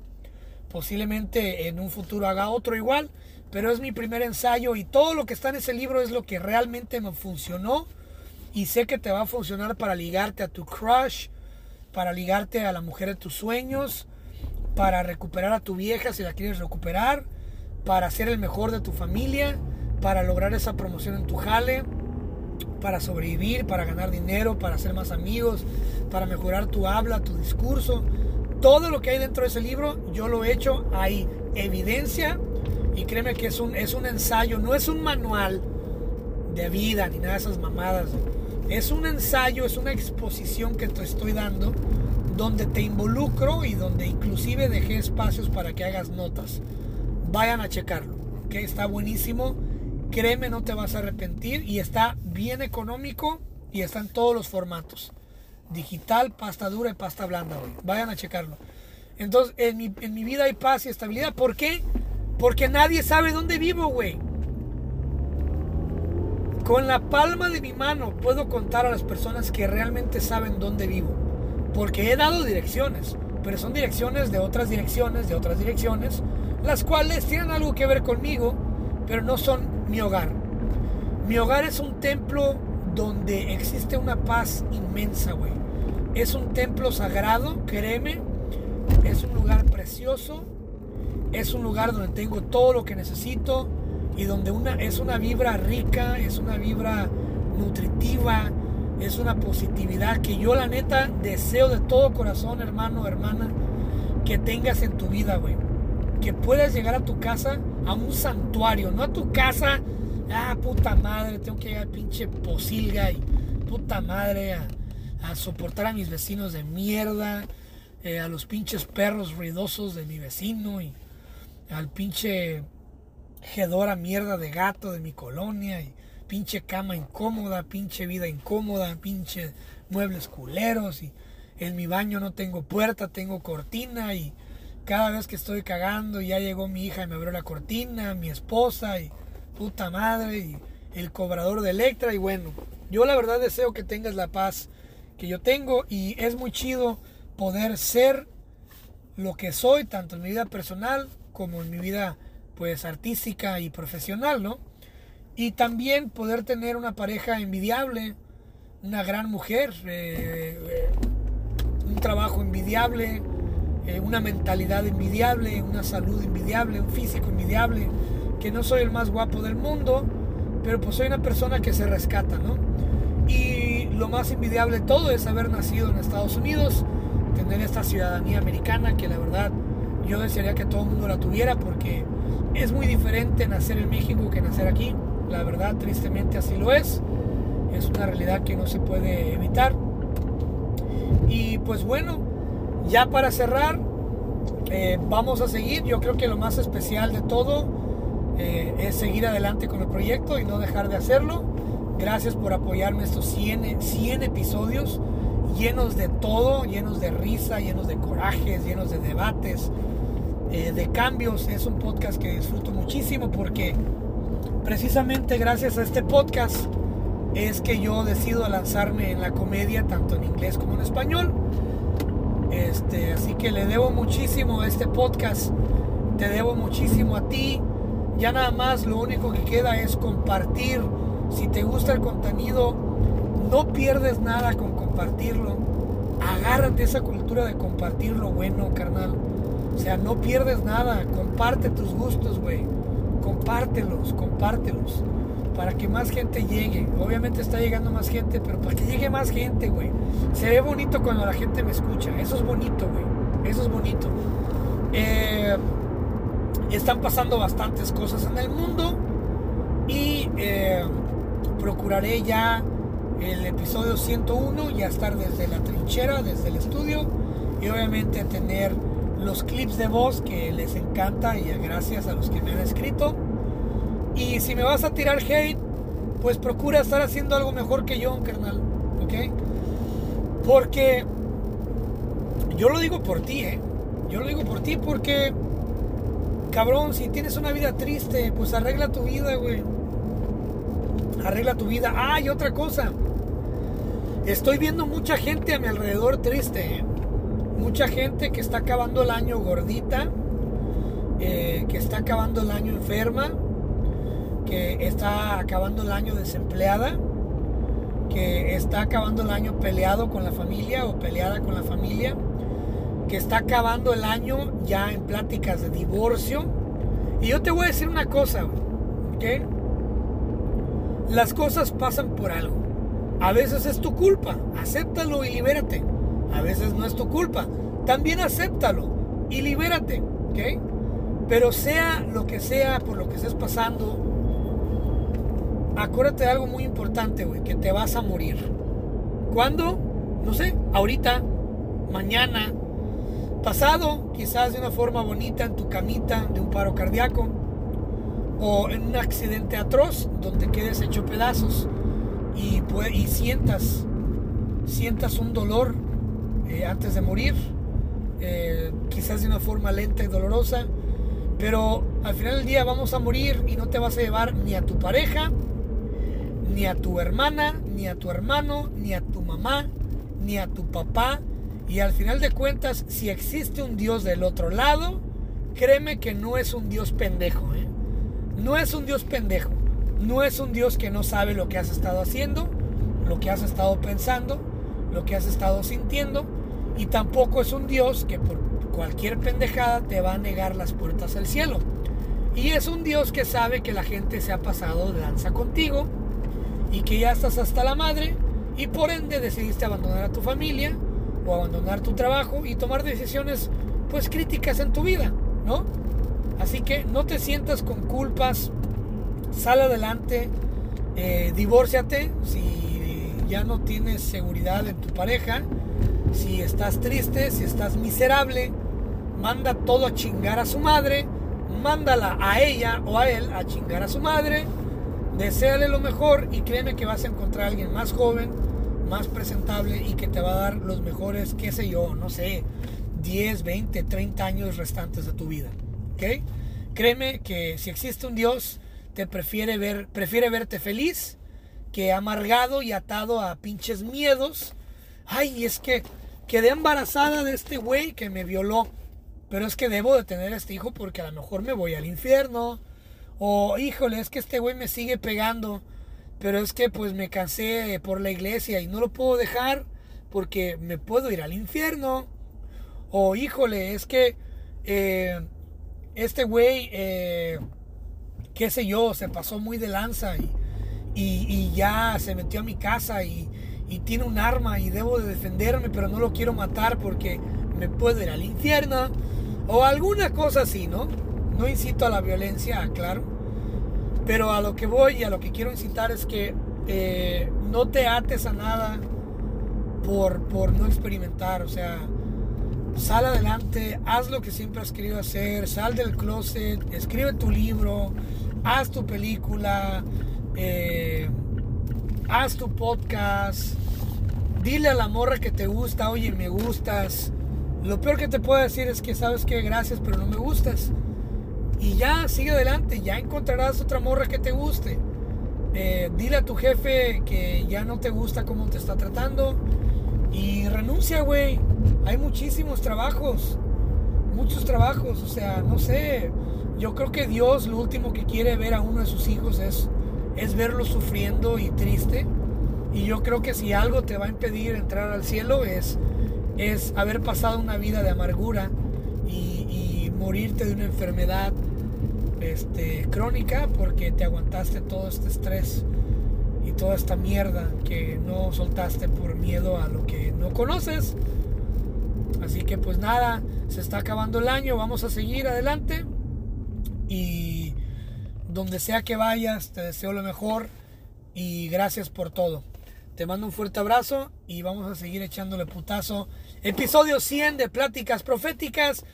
Posiblemente en un futuro haga otro igual, pero es mi primer ensayo y todo lo que está en ese libro es lo que realmente me funcionó y sé que te va a funcionar para ligarte a tu crush, para ligarte a la mujer de tus sueños, para recuperar a tu vieja si la quieres recuperar, para ser el mejor de tu familia, para lograr esa promoción en tu jale, para sobrevivir, para ganar dinero, para hacer más amigos, para mejorar tu habla, tu discurso. Todo lo que hay dentro de ese libro, yo lo he hecho, hay evidencia y créeme que es un, es un ensayo, no es un manual de vida ni nada de esas mamadas. Es un ensayo, es una exposición que te estoy dando donde te involucro y donde inclusive dejé espacios para que hagas notas. Vayan a checarlo, que está buenísimo. Créeme, no te vas a arrepentir y está bien económico y está en todos los formatos. Digital, pasta dura y pasta blanda. Vayan a checarlo. Entonces, en mi, en mi vida hay paz y estabilidad. ¿Por qué? Porque nadie sabe dónde vivo, güey. Con la palma de mi mano puedo contar a las personas que realmente saben dónde vivo. Porque he dado direcciones, pero son direcciones de otras direcciones, de otras direcciones, las cuales tienen algo que ver conmigo, pero no son mi hogar. Mi hogar es un templo donde existe una paz inmensa, güey. Es un templo sagrado, créeme. Es un lugar precioso. Es un lugar donde tengo todo lo que necesito y donde una, es una vibra rica, es una vibra nutritiva, es una positividad que yo la neta deseo de todo corazón, hermano, hermana, que tengas en tu vida, güey. Que puedas llegar a tu casa a un santuario, no a tu casa, ah, puta madre, tengo que llegar a pinche posilga y puta madre a, soportar a mis vecinos de mierda, eh, a los pinches perros ruidosos de mi vecino y al pinche Gedora mierda de gato de mi colonia y pinche cama incómoda, pinche vida incómoda, pinche muebles culeros y en mi baño no tengo puerta, tengo cortina y cada vez que estoy cagando ya llegó mi hija y me abrió la cortina, mi esposa y puta madre y el cobrador de Electra y bueno, yo la verdad deseo que tengas la paz que yo tengo y es muy chido poder ser lo que soy tanto en mi vida personal como en mi vida pues artística y profesional, ¿no? Y también poder tener una pareja envidiable, una gran mujer, eh, eh, un trabajo envidiable, eh, una mentalidad envidiable, una salud envidiable, un físico envidiable, que no soy el más guapo del mundo, pero pues soy una persona que se rescata, ¿no? Y lo más envidiable de todo es haber nacido en Estados Unidos, tener esta ciudadanía americana que la verdad yo desearía que todo el mundo la tuviera porque es muy diferente nacer en México que nacer aquí. La verdad, tristemente así lo es. Es una realidad que no se puede evitar. Y pues bueno, ya para cerrar, eh, vamos a seguir. Yo creo que lo más especial de todo eh, es seguir adelante con el proyecto y no dejar de hacerlo. Gracias por apoyarme estos 100, 100 episodios. llenos de todo, llenos de risa, llenos de corajes, llenos de debates, eh, de cambios. Es un podcast que disfruto muchísimo porque precisamente gracias a este podcast es que yo decido lanzarme en la comedia tanto en inglés como en español. Este, así que le debo muchísimo a este podcast, te debo muchísimo a ti. Ya nada más lo único que queda es compartir. Si te gusta el contenido, no pierdes nada con compartirlo. Agárrate esa cultura de compartir lo bueno, carnal. O sea, no pierdes nada. Comparte tus gustos, güey. Compártelos, compártelos para que más gente llegue. Obviamente está llegando más gente, pero para que llegue más gente, güey. Se ve bonito cuando la gente me escucha. Eso es bonito, güey. Eso es bonito. Eh, están pasando bastantes cosas en el mundo y eh, procuraré ya el episodio 101 ya estar desde la trinchera, desde el estudio y obviamente tener los clips de voz que les encanta y gracias a los que me han escrito. Y si me vas a tirar hate, pues procura estar haciendo algo mejor que yo, carnal. ¿Ok? Porque yo lo digo por ti, ¿eh? Yo lo digo por ti porque, cabrón, si tienes una vida triste, pues arregla tu vida, güey. Arregla tu vida. Ah, y otra cosa. Estoy viendo mucha gente a mi alrededor triste. Mucha gente que está acabando el año gordita. Eh, que está acabando el año enferma que está acabando el año desempleada, que está acabando el año peleado con la familia o peleada con la familia, que está acabando el año ya en pláticas de divorcio. Y yo te voy a decir una cosa, ¿ok? Las cosas pasan por algo. A veces es tu culpa, acéptalo y libérate. A veces no es tu culpa, también acéptalo y libérate, ¿ok? Pero sea lo que sea por lo que estés pasando, acuérdate de algo muy importante, güey, que te vas a morir. ¿Cuándo? No sé, ahorita, mañana, pasado, quizás de una forma bonita en tu camita de un paro cardíaco o en un accidente atroz donde quedes hecho pedazos y, y sientas, sientas un dolor eh, antes de morir, eh, quizás de una forma lenta y dolorosa, pero al final del día vamos a morir y no te vas a llevar ni a tu pareja, ni a tu hermana, ni a tu hermano, ni a tu mamá, ni a tu papá. Y al final de cuentas, si existe un Dios del otro lado, créeme que no es un Dios pendejo. ¿eh? No es un Dios pendejo. No es un Dios que no sabe lo que has estado haciendo, lo que has estado pensando, lo que has estado sintiendo. Y tampoco es un Dios que por cualquier pendejada te va a negar las puertas al cielo. Y es un Dios que sabe que la gente se ha pasado de danza contigo y que ya estás hasta la madre y por ende decidiste abandonar a tu familia o abandonar tu trabajo y tomar decisiones pues críticas en tu vida, ¿no? Así que no te sientas con culpas, sal adelante, eh, divórciate si ya no tienes seguridad en tu pareja, si estás triste, si estás miserable, manda todo a chingar a su madre, mándala a ella o a él a chingar a su madre Deseale lo mejor y créeme que vas a encontrar a alguien más joven, más presentable y que te va a dar los mejores, qué sé yo, no sé, 10, 20, 30 años restantes de tu vida. ¿Ok? Créeme que si existe un Dios, te prefiere ver, prefiere verte feliz que amargado y atado a pinches miedos. Ay, es que quedé embarazada de este güey que me violó. Pero es que debo de tener a este hijo porque a lo mejor me voy al infierno o híjole, es que este güey me sigue pegando, pero es que pues me cansé por la iglesia y no lo puedo dejar porque me puedo ir al infierno. O híjole, es que eh, este güey, eh, qué sé yo, se pasó muy de lanza y, y, ya se metió a mi casa y, y tiene un arma y debo de defenderme, pero no lo quiero matar porque me puedo ir al infierno. O alguna cosa así, ¿no? No incito a la violencia, claro. Pero a lo que voy y a lo que quiero incitar es que eh, no te ates a nada por, por no experimentar. O sea, sal adelante, haz lo que siempre has querido hacer, sal del closet, escribe tu libro, haz tu película, eh, haz tu podcast, dile a la morra que te gusta, oye, me gustas. Lo peor que te puedo decir es que sabes que gracias, pero no me gustas. Y ya, sigue adelante, ya encontrarás otra morra que te guste. Eh, dile a tu jefe que ya no te gusta cómo te está tratando. Y renuncia, güey. Hay muchísimos trabajos. Muchos trabajos. O sea, no sé. Yo creo que Dios lo último que quiere ver a uno de sus hijos es, es verlo sufriendo y triste. Y yo creo que si algo te va a impedir entrar al cielo es, es haber pasado una vida de amargura y, morirte de una enfermedad este, crónica porque te aguantaste todo este estrés y toda esta mierda que no soltaste por miedo a lo que no conoces. Así que pues nada, se está acabando el año, vamos a seguir adelante y donde sea que vayas, te deseo lo mejor y gracias por todo. Te mando un fuerte abrazo y vamos a seguir echándole putazo. Episodio 100 de Pláticas Proféticas.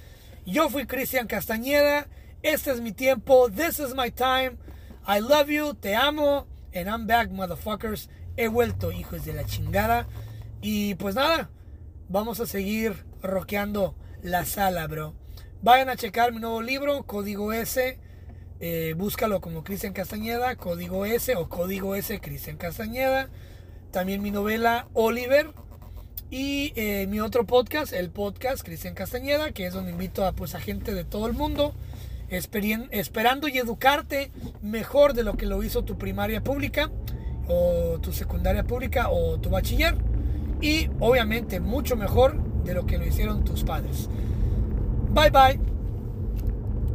Yo fui Cristian Castañeda. Este es mi tiempo. This is my time. I love you. Te amo. And I'm back, motherfuckers. He vuelto, hijos de la chingada. Y pues nada, vamos a seguir rockeando la sala, bro. Vayan a checar mi nuevo libro, Código S. Eh, búscalo como Cristian Castañeda, Código S o Código S Cristian Castañeda. También mi novela Oliver. Y eh, mi otro podcast, el podcast Cristian Castañeda, que es donde invito a, pues, a gente de todo el mundo esperando y educarte mejor de lo que lo hizo tu primaria pública o tu secundaria pública o tu bachiller y obviamente mucho mejor de lo que lo hicieron tus padres. Bye bye.